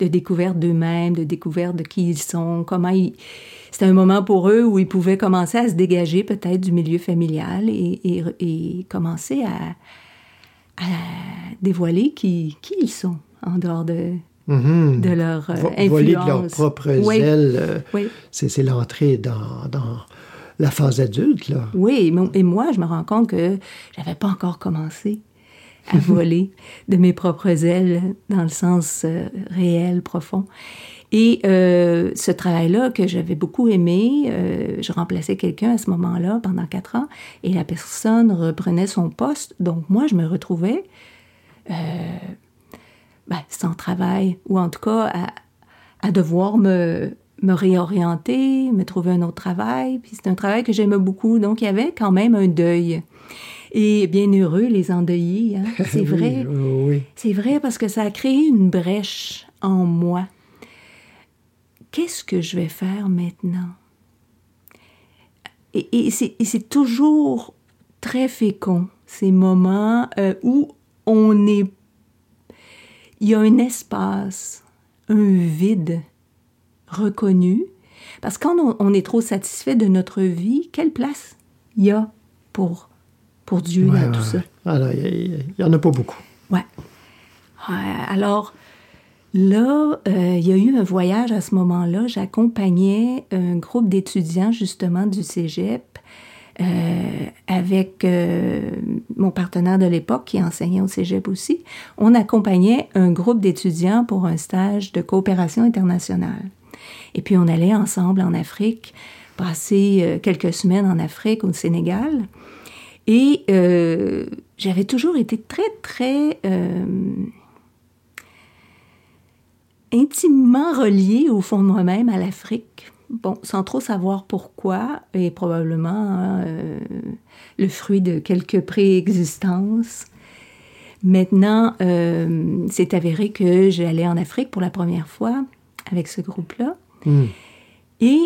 de découverte d'eux-mêmes, de découverte de qui ils sont, comment ils... C'était un moment pour eux où ils pouvaient commencer à se dégager peut-être du milieu familial et, commencer à, à dévoiler qui, qui ils sont en dehors de, Mhm. de leur euh, influence. Voler de leurs propres Oui. ailes, euh, Oui. c'est l'entrée dans, dans la phase adulte, là. Oui, et mo- et moi, je me rends compte que j'avais pas encore commencé à voler de mes propres ailes dans le sens euh, réel, profond. Et ce travail-là que j'avais beaucoup aimé, je remplaçais quelqu'un à ce moment-là pendant quatre ans, et la personne reprenait son poste. Donc moi, je me retrouvais euh, ben, sans travail, ou en tout cas à, à devoir me, me réorienter, me trouver un autre travail. Puis c'est un travail que j'aimais beaucoup, donc il y avait quand même un deuil. Et bien heureux les endeuillés, hein? c'est Oui, vrai. oui, oui. C'est vrai parce que ça a créé une brèche en moi. Qu'est-ce que je vais faire maintenant? Et, et c'est toujours très fécond, ces moments euh, où on est... Il y a un espace, un vide reconnu. Parce que quand on, on est trop satisfait de notre vie, quelle place il y a pour, pour Dieu Ouais, dans ouais, tout ça? Ah, il n'y en a pas beaucoup. Ouais. Alors, là, euh, il y a eu un voyage à ce moment-là. J'accompagnais un groupe d'étudiants, justement, du cégep, avec euh, mon partenaire de l'époque qui enseignait au cégep aussi. On accompagnait un groupe d'étudiants pour un stage de coopération internationale. Et puis, on allait ensemble en Afrique, passer euh, quelques semaines en Afrique, au Sénégal. Et euh, j'avais toujours été très, très euh, intimement reliée au fond de moi-même à l'Afrique. Bon, sans trop savoir pourquoi, et probablement hein, euh, le fruit de quelques préexistences. Maintenant, euh, c'est avéré que j'allais en Afrique pour la première fois avec ce groupe-là. Hmm. Et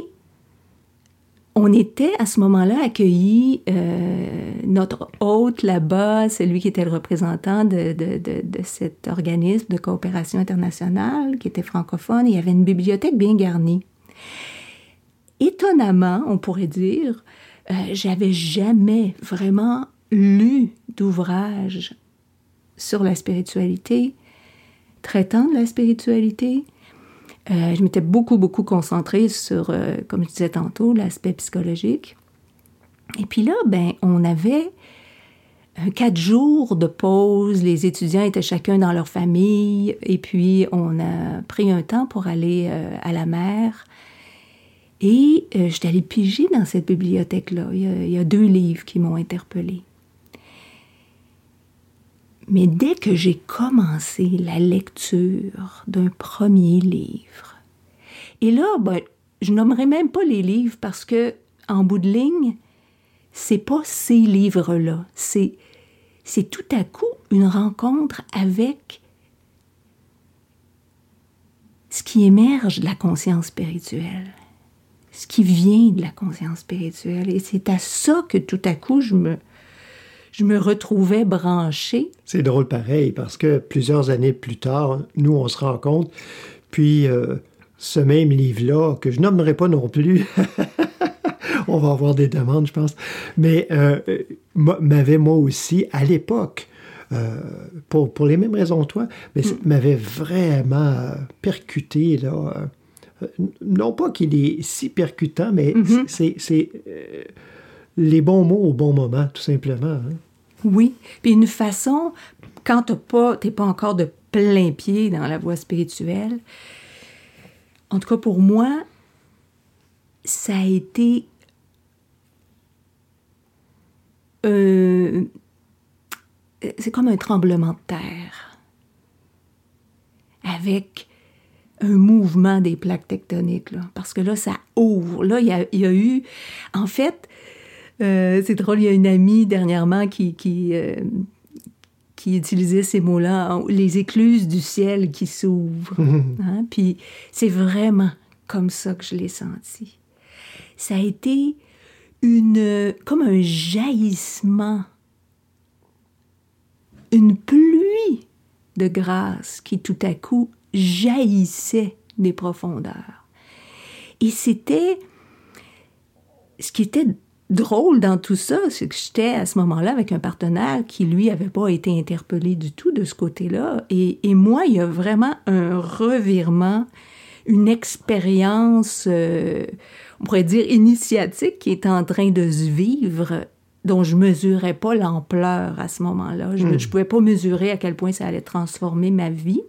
on était à ce moment-là accueillis, euh, notre hôte là-bas, celui qui était le représentant de, de, de, de cet organisme de coopération internationale, qui était francophone, et il y avait une bibliothèque bien garnie. Étonnamment, on pourrait dire, euh, j'avais jamais vraiment lu d'ouvrage sur la spiritualité, traitant de la spiritualité. Euh, je m'étais beaucoup, beaucoup concentrée sur, euh, comme je disais tantôt, l'aspect psychologique. Et puis là, ben, on avait quatre jours de pause. Les étudiants étaient chacun dans leur famille. Et puis, on a pris un temps pour aller à la mer. Et euh, j'étais allée piger dans cette bibliothèque-là. Il, y a- deux livres qui m'ont interpellée. Mais dès que j'ai commencé la lecture d'un premier livre, et là, ben, je nommerai même pas les livres parce que, en bout de ligne, c'est pas ces livres-là. C'est, c'est tout à coup une rencontre avec ce qui émerge de la conscience spirituelle, ce qui vient de la conscience spirituelle. Et c'est à ça que tout à coup, je me, je me retrouvais branchée. C'est drôle pareil, parce que plusieurs années plus tard, nous, on se rencontre, puis euh, ce même livre-là, que je nommerai pas non plus, on va avoir des demandes, je pense, mais euh, m'a- m'avait moi aussi, à l'époque, euh, pour, pour les mêmes raisons que toi, mais ça m'avait vraiment percuté, là. Euh, non pas qu'il est si percutant, mais c'est c'est, euh, les bons mots au bon moment, tout simplement. hein. Oui. Puis une façon, quand t'as pas, t'es pas encore de plein pied dans la voie spirituelle, en tout cas pour moi, ça a été euh, c'est comme un tremblement de terre avec un mouvement des plaques tectoniques, là, parce que là, ça ouvre. Là, il y a, il y a eu... En fait, euh, c'est drôle, il y a une amie dernièrement qui, qui, euh, qui utilisait ces mots-là, les écluses du ciel qui s'ouvrent. Hein? Puis c'est vraiment comme ça que je l'ai senti. Ça a été une, comme un jaillissement, une pluie de grâce qui tout à coup jaillissait des profondeurs. Et c'était ce qui était drôle dans tout ça, c'est que j'étais à ce moment-là avec un partenaire qui, lui, avait pas été interpellé du tout de ce côté-là. Et, et moi, il y a vraiment un revirement, une expérience, euh, on pourrait dire, initiatique qui est en train de se vivre dont je mesurais pas l'ampleur à ce moment-là. Je ne pouvais pas mesurer à quel point ça allait transformer ma vie.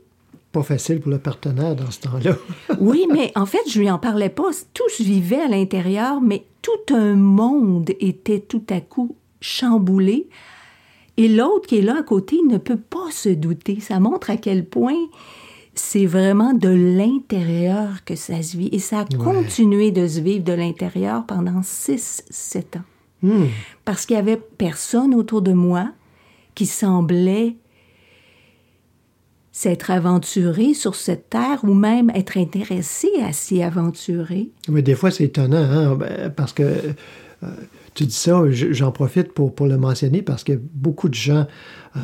Pas facile pour le partenaire dans ce temps-là. Oui, mais en fait, je lui en parlais pas. Tout se vivait à l'intérieur, mais tout un monde était tout à coup chamboulé. Et l'autre qui est là à côté ne peut pas se douter. Ça montre à quel point c'est vraiment de l'intérieur que ça se vit. Et ça a continué de se vivre de l'intérieur pendant 6-7 ans. Hmm. Parce qu'il y avait personne autour de moi qui semblait s'être aventuré sur cette terre ou même être intéressé à s'y aventurer? Mais des fois, c'est étonnant, hein, ben, parce que euh, tu dis ça, je- j'en profite pour, pour le mentionner, parce que beaucoup de gens euh,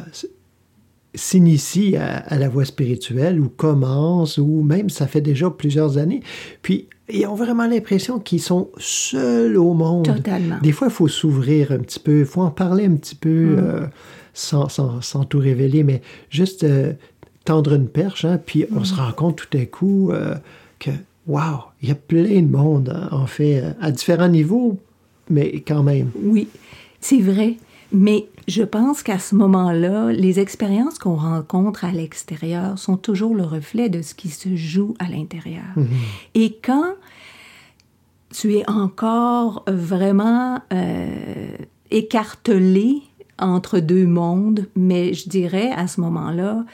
s'initient à, à la voie spirituelle ou commencent, ou même ça fait déjà plusieurs années, puis ils ont vraiment l'impression qu'ils sont seuls au monde. Totalement. Des fois, il faut s'ouvrir un petit peu, il faut en parler un petit peu euh, sans, sans- sans tout révéler, mais juste euh, tendre une perche, hein, puis on se rend compte tout à coup euh, que, wow, il y a plein de monde, hein, en fait, à différents niveaux, mais quand même. Oui, c'est vrai. Mais je pense qu'à ce moment-là, les expériences qu'on rencontre à l'extérieur sont toujours le reflet de ce qui se joue à l'intérieur. Et quand tu es encore vraiment euh, écartelé entre deux mondes, mais je dirais à ce moment-là,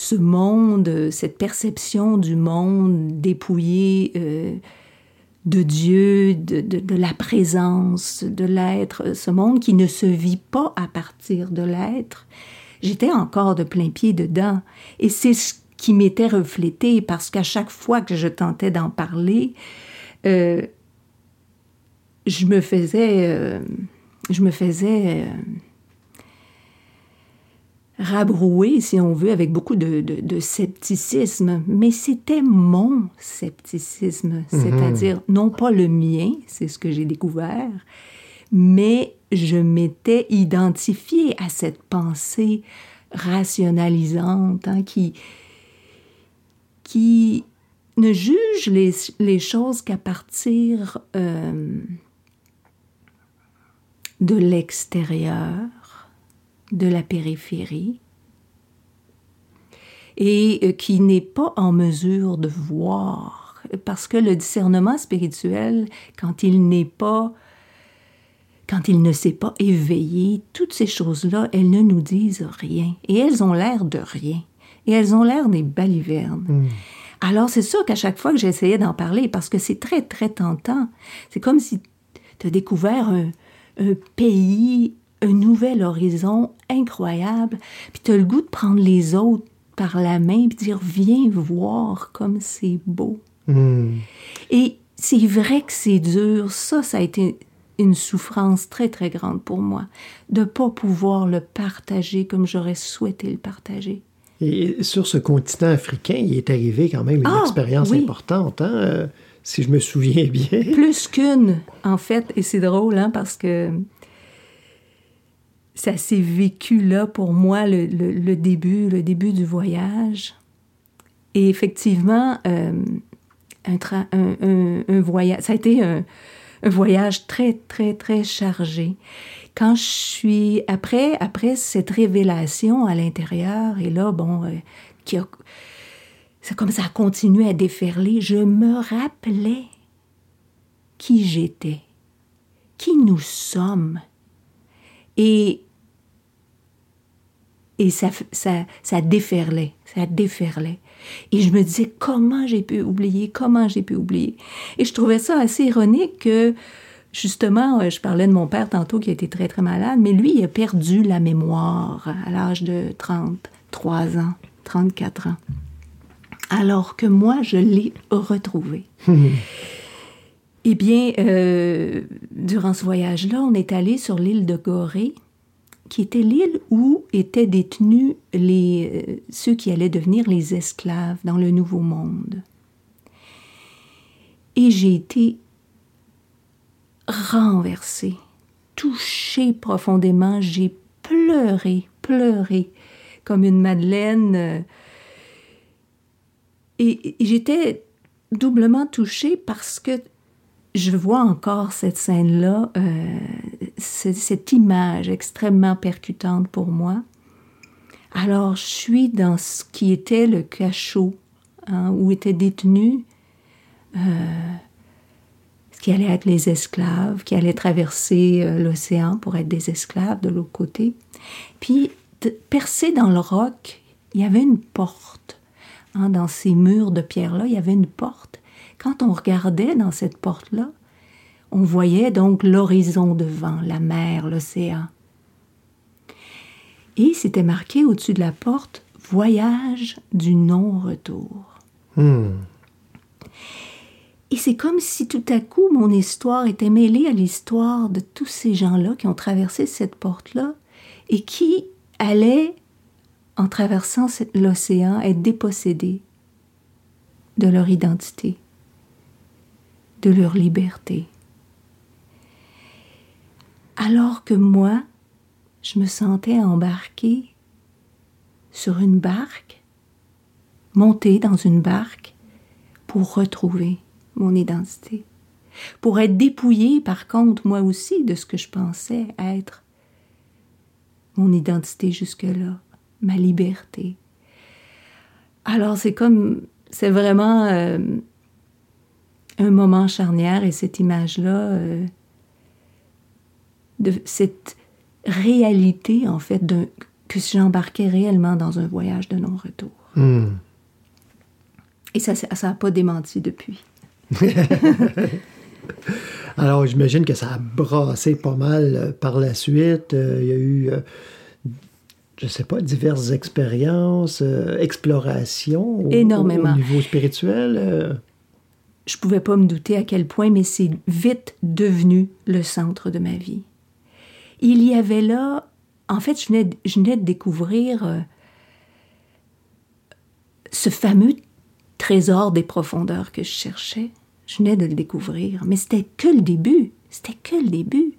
ce monde, cette perception du monde dépouillé euh, de Dieu, de, de- de la présence, de l'être, ce monde qui ne se vit pas à partir de l'être, j'étais encore de plein pied dedans. Et c'est ce qui m'était reflété parce qu'à chaque fois que je tentais d'en parler, euh, je me faisais, euh, je me faisais euh, rabrouer, si on veut, avec beaucoup de, de- de scepticisme. Mais c'était mon scepticisme, c'est-à-dire non pas le mien, c'est ce que j'ai découvert, mais je m'étais identifiée à cette pensée rationalisante hein, qui, qui ne juge les, les choses qu'à partir euh, de l'extérieur, de la périphérie, et euh, qui n'est pas en mesure de voir. Parce que le discernement spirituel, quand il n'est pas quand il ne s'est pas éveillé, toutes ces choses-là, elles ne nous disent rien. Et elles ont l'air de rien. Et elles ont l'air des balivernes. Alors, c'est sûr qu'à chaque fois que j'essayais d'en parler, parce que c'est très, très tentant, c'est comme si tu as découvert un, un pays, un nouvel horizon incroyable, puis tu as le goût de prendre les autres par la main et dire Viens voir comme c'est beau. Hmm. Et c'est vrai que c'est dur. Ça, ça a été une souffrance très, très grande pour moi, de pas pouvoir le partager comme j'aurais souhaité le partager. Et sur ce continent africain, il est arrivé quand même une Ah, expérience oui. importante, hein, euh, si je me souviens bien. Plus qu'une, en fait, et c'est drôle, hein, parce que ça s'est vécu là pour moi, le, le- début, le début du voyage. Et effectivement, euh, un, un- voyage, ça a été un, voyage très, très, très chargé. Quand je suis, après, après cette révélation à l'intérieur, et là, bon, euh, qui a, c'est comme ça a continué à déferler, je me rappelais qui j'étais, qui nous sommes. Et, et ça, ça, ça déferlait, ça déferlait. Et je me disais, comment j'ai pu oublier, comment j'ai pu oublier? Et je trouvais ça assez ironique que, justement, euh, je parlais de mon père tantôt qui a été très, très malade, mais lui, il a perdu la mémoire à l'âge de 33 ans, 34 ans. Alors que moi, je l'ai retrouvé. Eh bien, euh, durant ce voyage-là, on est allé sur l'île de Gorée, qui était l'île où étaient détenus euh, ceux qui allaient devenir les esclaves dans le Nouveau Monde. Et j'ai été renversée, touchée profondément. J'ai pleuré, pleuré, comme une Madeleine. et, j'étais doublement touchée parce que je vois encore cette scène-là, euh, cette image extrêmement percutante pour moi. Alors, je suis dans ce qui était le cachot hein, où étaient détenus euh, ce qui allait être les esclaves, qui allaient traverser euh, l'océan pour être des esclaves de l'autre côté. Puis, percé dans le roc, il y avait une porte. Hein, dans ces murs de pierre-là, il y avait une porte. Quand on regardait dans cette porte-là, on voyait donc l'horizon devant, la mer, l'océan. Et c'était marqué au-dessus de la porte Voyage du non-retour. Hmm. Et c'est comme si tout à coup mon histoire était mêlée à l'histoire de tous ces gens-là qui ont traversé cette porte-là et qui allaient, en traversant l'océan, être dépossédés de leur identité, de leur liberté. Alors que moi, je me sentais embarquée sur une barque, montée dans une barque pour retrouver mon identité, pour être dépouillée par contre moi aussi de ce que je pensais être mon identité jusque-là, ma liberté. Alors c'est comme, c'est vraiment euh, un moment charnière et cette image-là, euh, de cette réalité en fait que j'embarquais réellement dans un voyage de non-retour. Hmm. Et ça n'a pas démenti depuis. Alors, j'imagine que ça a brassé pas mal euh, par la suite. Euh, il y a eu, euh, je sais pas, diverses expériences, euh, explorations. au- Énormément. Au, niveau spirituel. je pouvais pas me douter à quel point, mais c'est vite devenu le centre de ma vie. Il y avait là, en fait, je venais, de- découvrir euh, ce fameux trésor des profondeurs que je cherchais. Je venais de le découvrir, mais c'était que le début. C'était que le début.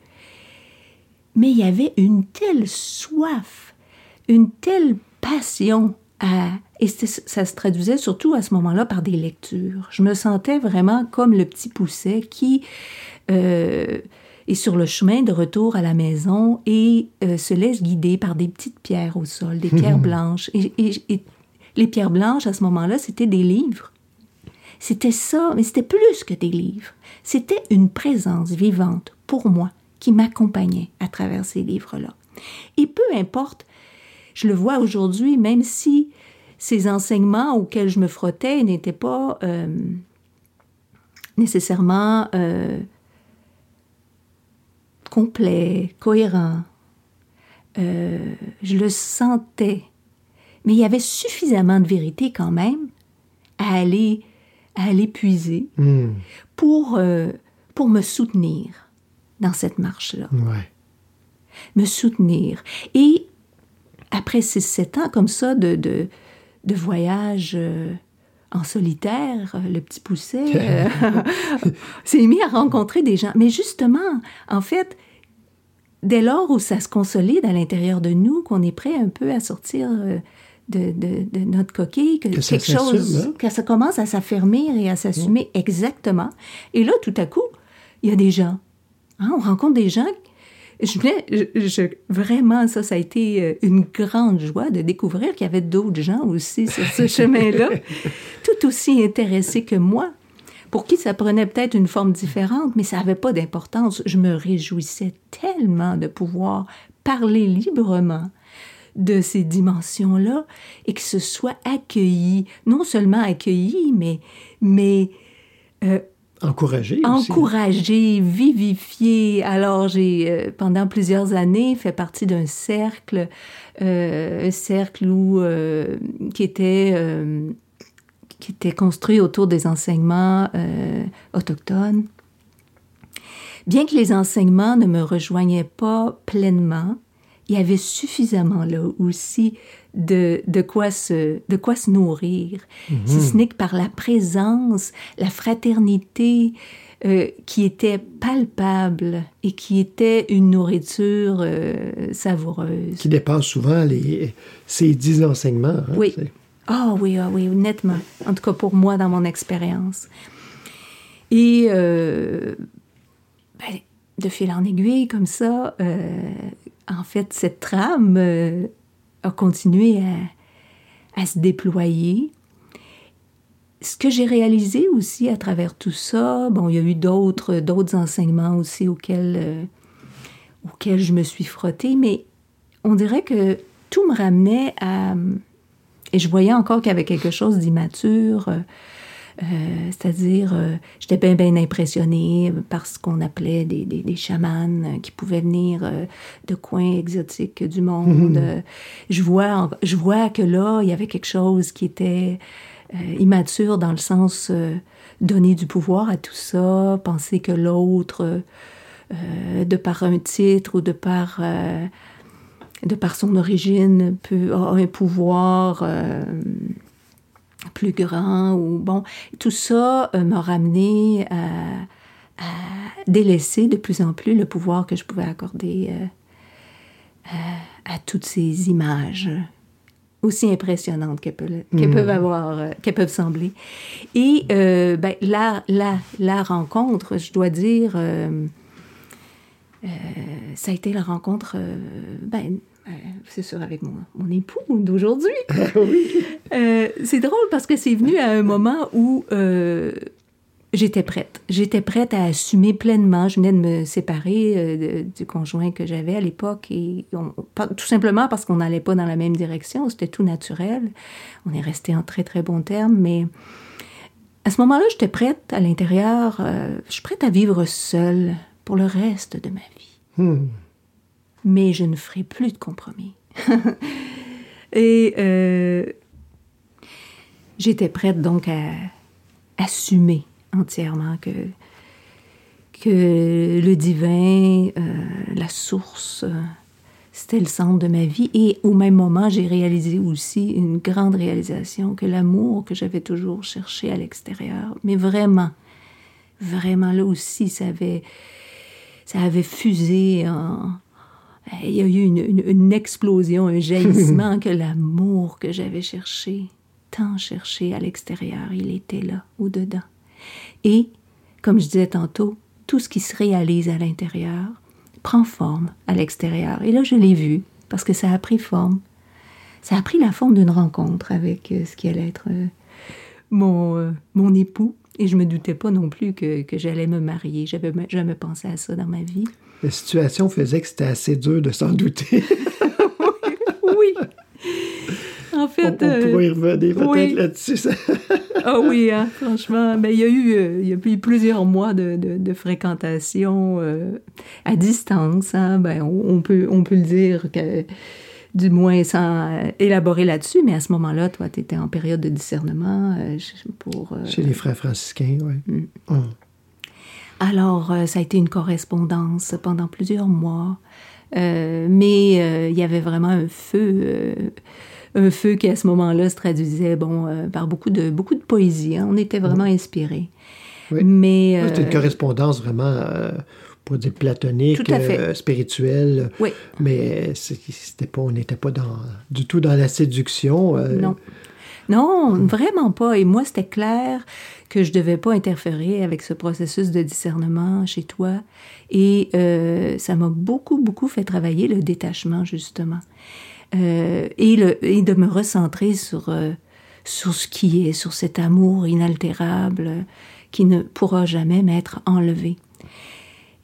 Mais il y avait une telle soif, une telle passion à... Et ça se traduisait surtout à ce moment-là par des lectures. Je me sentais vraiment comme le petit pousset qui euh, est sur le chemin de retour à la maison et euh, se laisse guider par des petites pierres au sol, des pierres blanches. Et, et- et les pierres blanches, à ce moment-là, c'était des livres. C'était ça, mais c'était plus que des livres. C'était une présence vivante pour moi qui m'accompagnait à travers ces livres-là. Et peu importe, je le vois aujourd'hui, même si ces enseignements auxquels je me frottais n'étaient pas euh, nécessairement euh, complets, cohérents. Euh, je le sentais. Mais il y avait suffisamment de vérité quand même à aller, à aller puiser Hmm. pour, euh, pour me soutenir dans cette marche-là. Ouais. Me soutenir. Et après ces sept ans comme ça de, de, de voyage euh, en solitaire, euh, le petit pousset euh, s'est mis à rencontrer des gens. Mais justement, en fait, dès lors où ça se consolide à l'intérieur de nous, qu'on est prêt un peu à sortir euh, de, de- de notre coquille, que, quelque chose, hein? que ça commence à s'affermir et à s'assumer exactement. Et là, tout à coup, il y a des gens. Hein, on rencontre des gens. Je je- je- vraiment, ça, ça a été euh, une grande joie de découvrir qu'il y avait d'autres gens aussi sur ce chemin-là, tout aussi intéressés que moi, pour qui ça prenait peut-être une forme différente, mais ça n'avait pas d'importance. Je me réjouissais tellement de pouvoir parler librement de ces dimensions-là et que ce soit accueilli, non seulement accueilli, mais, mais euh, Encouragé aussi. encouragé, vivifié. Alors, j'ai, euh, pendant plusieurs années, fait partie d'un cercle, euh, un cercle où, euh, qui était, qui était construit autour des enseignements autochtones. Bien que les enseignements ne me rejoignaient pas pleinement, il y avait suffisamment là aussi de, de, quoi, se, de quoi se nourrir, si ce n'est que par la présence, la fraternité, euh, qui était palpable et qui était une nourriture euh, savoureuse. Qui dépasse souvent les, ces dix enseignements. hein, Oui. Ah oui, ah oui, nettement. En tout cas pour moi, dans mon expérience. Et euh, ben, de fil en aiguille, comme ça, en fait, cette trame a continué à, se déployer. Ce que j'ai réalisé aussi à travers tout ça, bon, il y a eu d'autres, d'autres enseignements aussi auxquels, euh, auxquels je me suis frottée, mais on dirait que tout me ramenait à... Et je voyais encore qu'il y avait quelque chose d'immature, euh, c'est-à-dire, euh, j'étais bien, bien impressionnée par ce qu'on appelait des, des, des chamans euh, qui pouvaient venir euh, de coins exotiques du monde. Euh, je, vois, je vois que là, il y avait quelque chose qui était euh, immature dans le sens euh, donner du pouvoir à tout ça, penser que l'autre, euh, de par un titre ou de par... euh, de par son origine, peut, a un pouvoir euh, plus grand. Ou, bon, tout ça euh, m'a ramené à, à délaisser de plus en plus le pouvoir que je pouvais accorder euh, à, à toutes ces images aussi impressionnantes qu'elles peuvent, qu'elles peuvent avoir, euh, qu'elles peuvent sembler. Et euh, ben, la, la, la rencontre, je dois dire, euh, euh, ça a été la rencontre, euh, ben, euh, c'est sûr, avec mon, mon époux d'aujourd'hui. Euh, c'est drôle parce que c'est venu à un moment où euh, j'étais prête. J'étais prête à assumer pleinement. Je venais de me séparer de- du conjoint que j'avais à l'époque et on- tout simplement parce qu'on n'allait pas dans la même direction. C'était tout naturel. On est resté en très très bons termes, mais à ce moment-là, j'étais prête à l'intérieur. je suis prête à vivre seule pour le reste de ma vie. Hmm. Mais je ne ferai plus de compromis. et euh, j'étais prête donc à assumer entièrement que, que le divin, euh, la source, euh, c'était le centre de ma vie. Et au même moment, j'ai réalisé aussi une grande réalisation que l'amour que j'avais toujours cherché à l'extérieur, mais vraiment, vraiment là aussi, ça avait, ça avait fusé en... Il y a eu une, une- une explosion, un jaillissement que l'amour que j'avais cherché, tant cherché à l'extérieur, il était là, au-dedans. Et, comme je disais tantôt, tout ce qui se réalise à l'intérieur prend forme à l'extérieur. Et là, je l'ai vu, parce que ça a pris forme. Ça a pris la forme d'une rencontre avec euh, ce qui allait être euh, mon, euh, mon époux. Et je me doutais pas non plus que, que j'allais me marier. J'avais jamais pensé à ça dans ma vie. La situation faisait que c'était assez dur de s'en douter. Oui. En on, fait, on euh, pourrait y revenir peut-être oui. là-dessus. ah oui, hein, franchement, ben, il y a eu, euh, il y a eu plusieurs mois de, de- de fréquentation euh, à distance. hein. ben, on, on peut, on peut le dire que, du moins sans euh, élaborer là-dessus, mais à ce moment-là, toi, tu étais en période de discernement euh, pour. euh, Chez les frères franciscains, oui. Mm. Alors, euh, ça a été une correspondance pendant plusieurs mois. Euh, mais euh, il y avait vraiment un feu, euh, un feu qui à ce moment-là se traduisait bon, par beaucoup de, beaucoup de poésie. hein. On était vraiment inspirés. Oui. Mais, Ouais, C'était une correspondance vraiment, pour dire platonique, spirituelle. oui, Mais c'était pas, on n'était pas dans, du tout dans la séduction. non. Non, vraiment pas. Et moi, c'était clair que je devais pas interférer avec ce processus de discernement chez toi. Et euh, ça m'a beaucoup, beaucoup fait travailler le détachement, justement. Euh, et, le, et de me recentrer sur, euh, sur ce qui est, sur cet amour inaltérable qui ne pourra jamais m'être enlevé.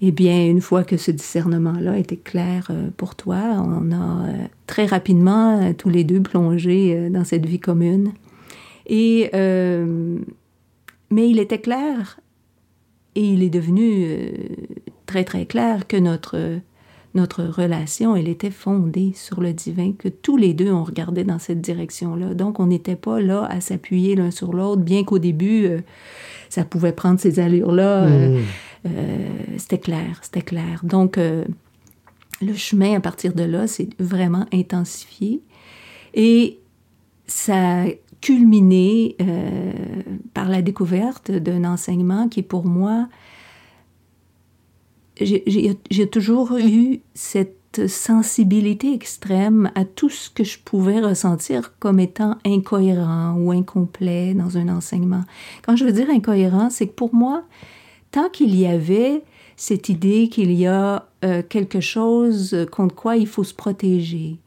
Eh bien, une fois que ce discernement-là était clair euh, pour toi, on a euh, très rapidement euh, tous les deux plongé dans cette vie commune. Et euh, mais il était clair et il est devenu euh, très très clair que notre notre relation, elle était fondée sur le divin, que tous les deux on regardait dans cette direction-là. Donc on n'était pas là à s'appuyer l'un sur l'autre, bien qu'au début euh, ça pouvait prendre ces allures-là. euh, Mm. euh, c'était clair, c'était clair. Donc, le chemin à partir de là s'est vraiment intensifié et ça culminé euh, par la découverte d'un enseignement qui, pour moi, j'ai- toujours eu cette sensibilité extrême à tout ce que je pouvais ressentir comme étant incohérent ou incomplet dans un enseignement. Quand je veux dire incohérent, c'est que pour moi, tant qu'il y avait cette idée qu'il y a euh, quelque chose contre quoi il faut se protéger,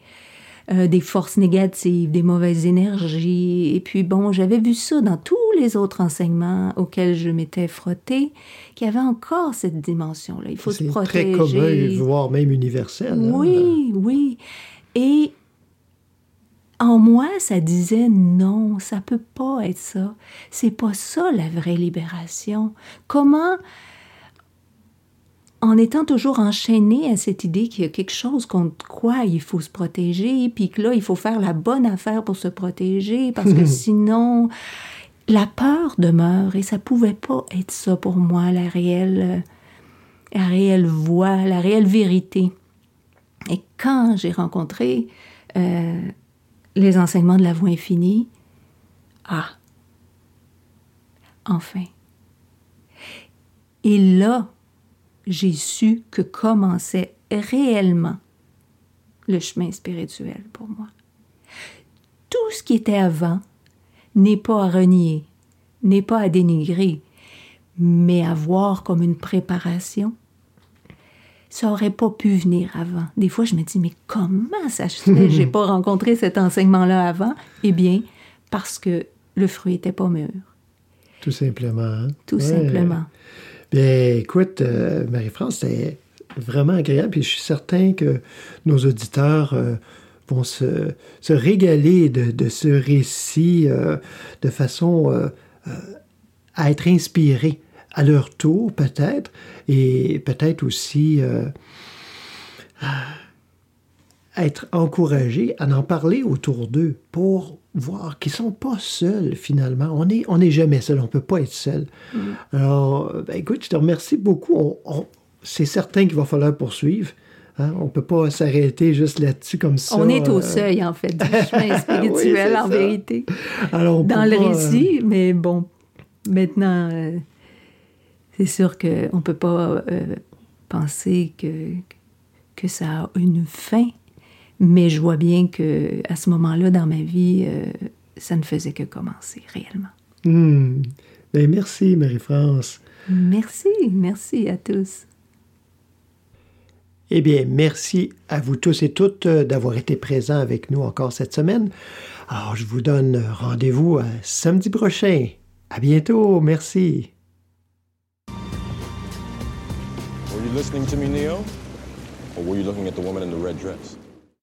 euh, des forces négatives, des mauvaises énergies. Et puis bon, j'avais vu ça dans tous les autres enseignements auxquels je m'étais frottée, qu'il y avait encore cette dimension-là. Il faut se C'est protéger. très commun, voire même universel. hein. Oui, oui. Et en moi, ça disait non, ça peut pas être ça. C'est pas ça la vraie libération. Comment, en étant toujours enchaîné à cette idée qu'il y a quelque chose contre quoi il faut se protéger, puis que là, il faut faire la bonne affaire pour se protéger, parce que sinon, la peur demeure et ça pouvait pas être ça pour moi, la réelle, la réelle voie, la réelle vérité. Et quand j'ai rencontré euh, les enseignements de la voie infinie, ah, enfin. Et là, j'ai su que commençait réellement le chemin spirituel pour moi. Tout ce qui était avant n'est pas à renier, n'est pas à dénigrer, mais à voir comme une préparation ça aurait pas pu venir avant. Des fois, je me dis, mais comment ça se fait? J'ai pas rencontré cet enseignement-là avant. Eh bien, parce que le fruit était pas mûr. Tout simplement. hein? Tout Ouais. simplement. Bien, écoute, euh, Marie-France, c'était vraiment agréable. Puis je suis certain que nos auditeurs euh, vont se, régaler de, ce récit euh, de façon à être inspirés à leur tour, peut-être, et peut-être aussi à être encouragés à en parler autour d'eux pour voir qu'ils sont pas seuls finalement. On n'est on est jamais seul, on peut pas être seul. Alors, ben, écoute, je te remercie beaucoup. On- on- c'est certain qu'il va falloir poursuivre. hein. On peut pas s'arrêter juste là-dessus comme ça. On est au euh, seuil, en fait, du chemin spirituel, en vérité. Alors, Dans le pourra, euh, récit, mais bon, maintenant, euh, c'est sûr qu'on ne peut pas penser que, que ça a une fin, mais je vois bien que à ce moment-là, dans ma vie, euh, ça ne faisait que commencer réellement. hmm. Ben, merci, Marie-France. Merci, merci à tous. Eh bien, merci à vous tous et toutes euh, d'avoir été présents avec nous encore cette semaine. Alors, je vous donne rendez-vous à samedi prochain. À bientôt. Merci. Were you listening to me, Neo? Or were you looking at the woman in the red dress?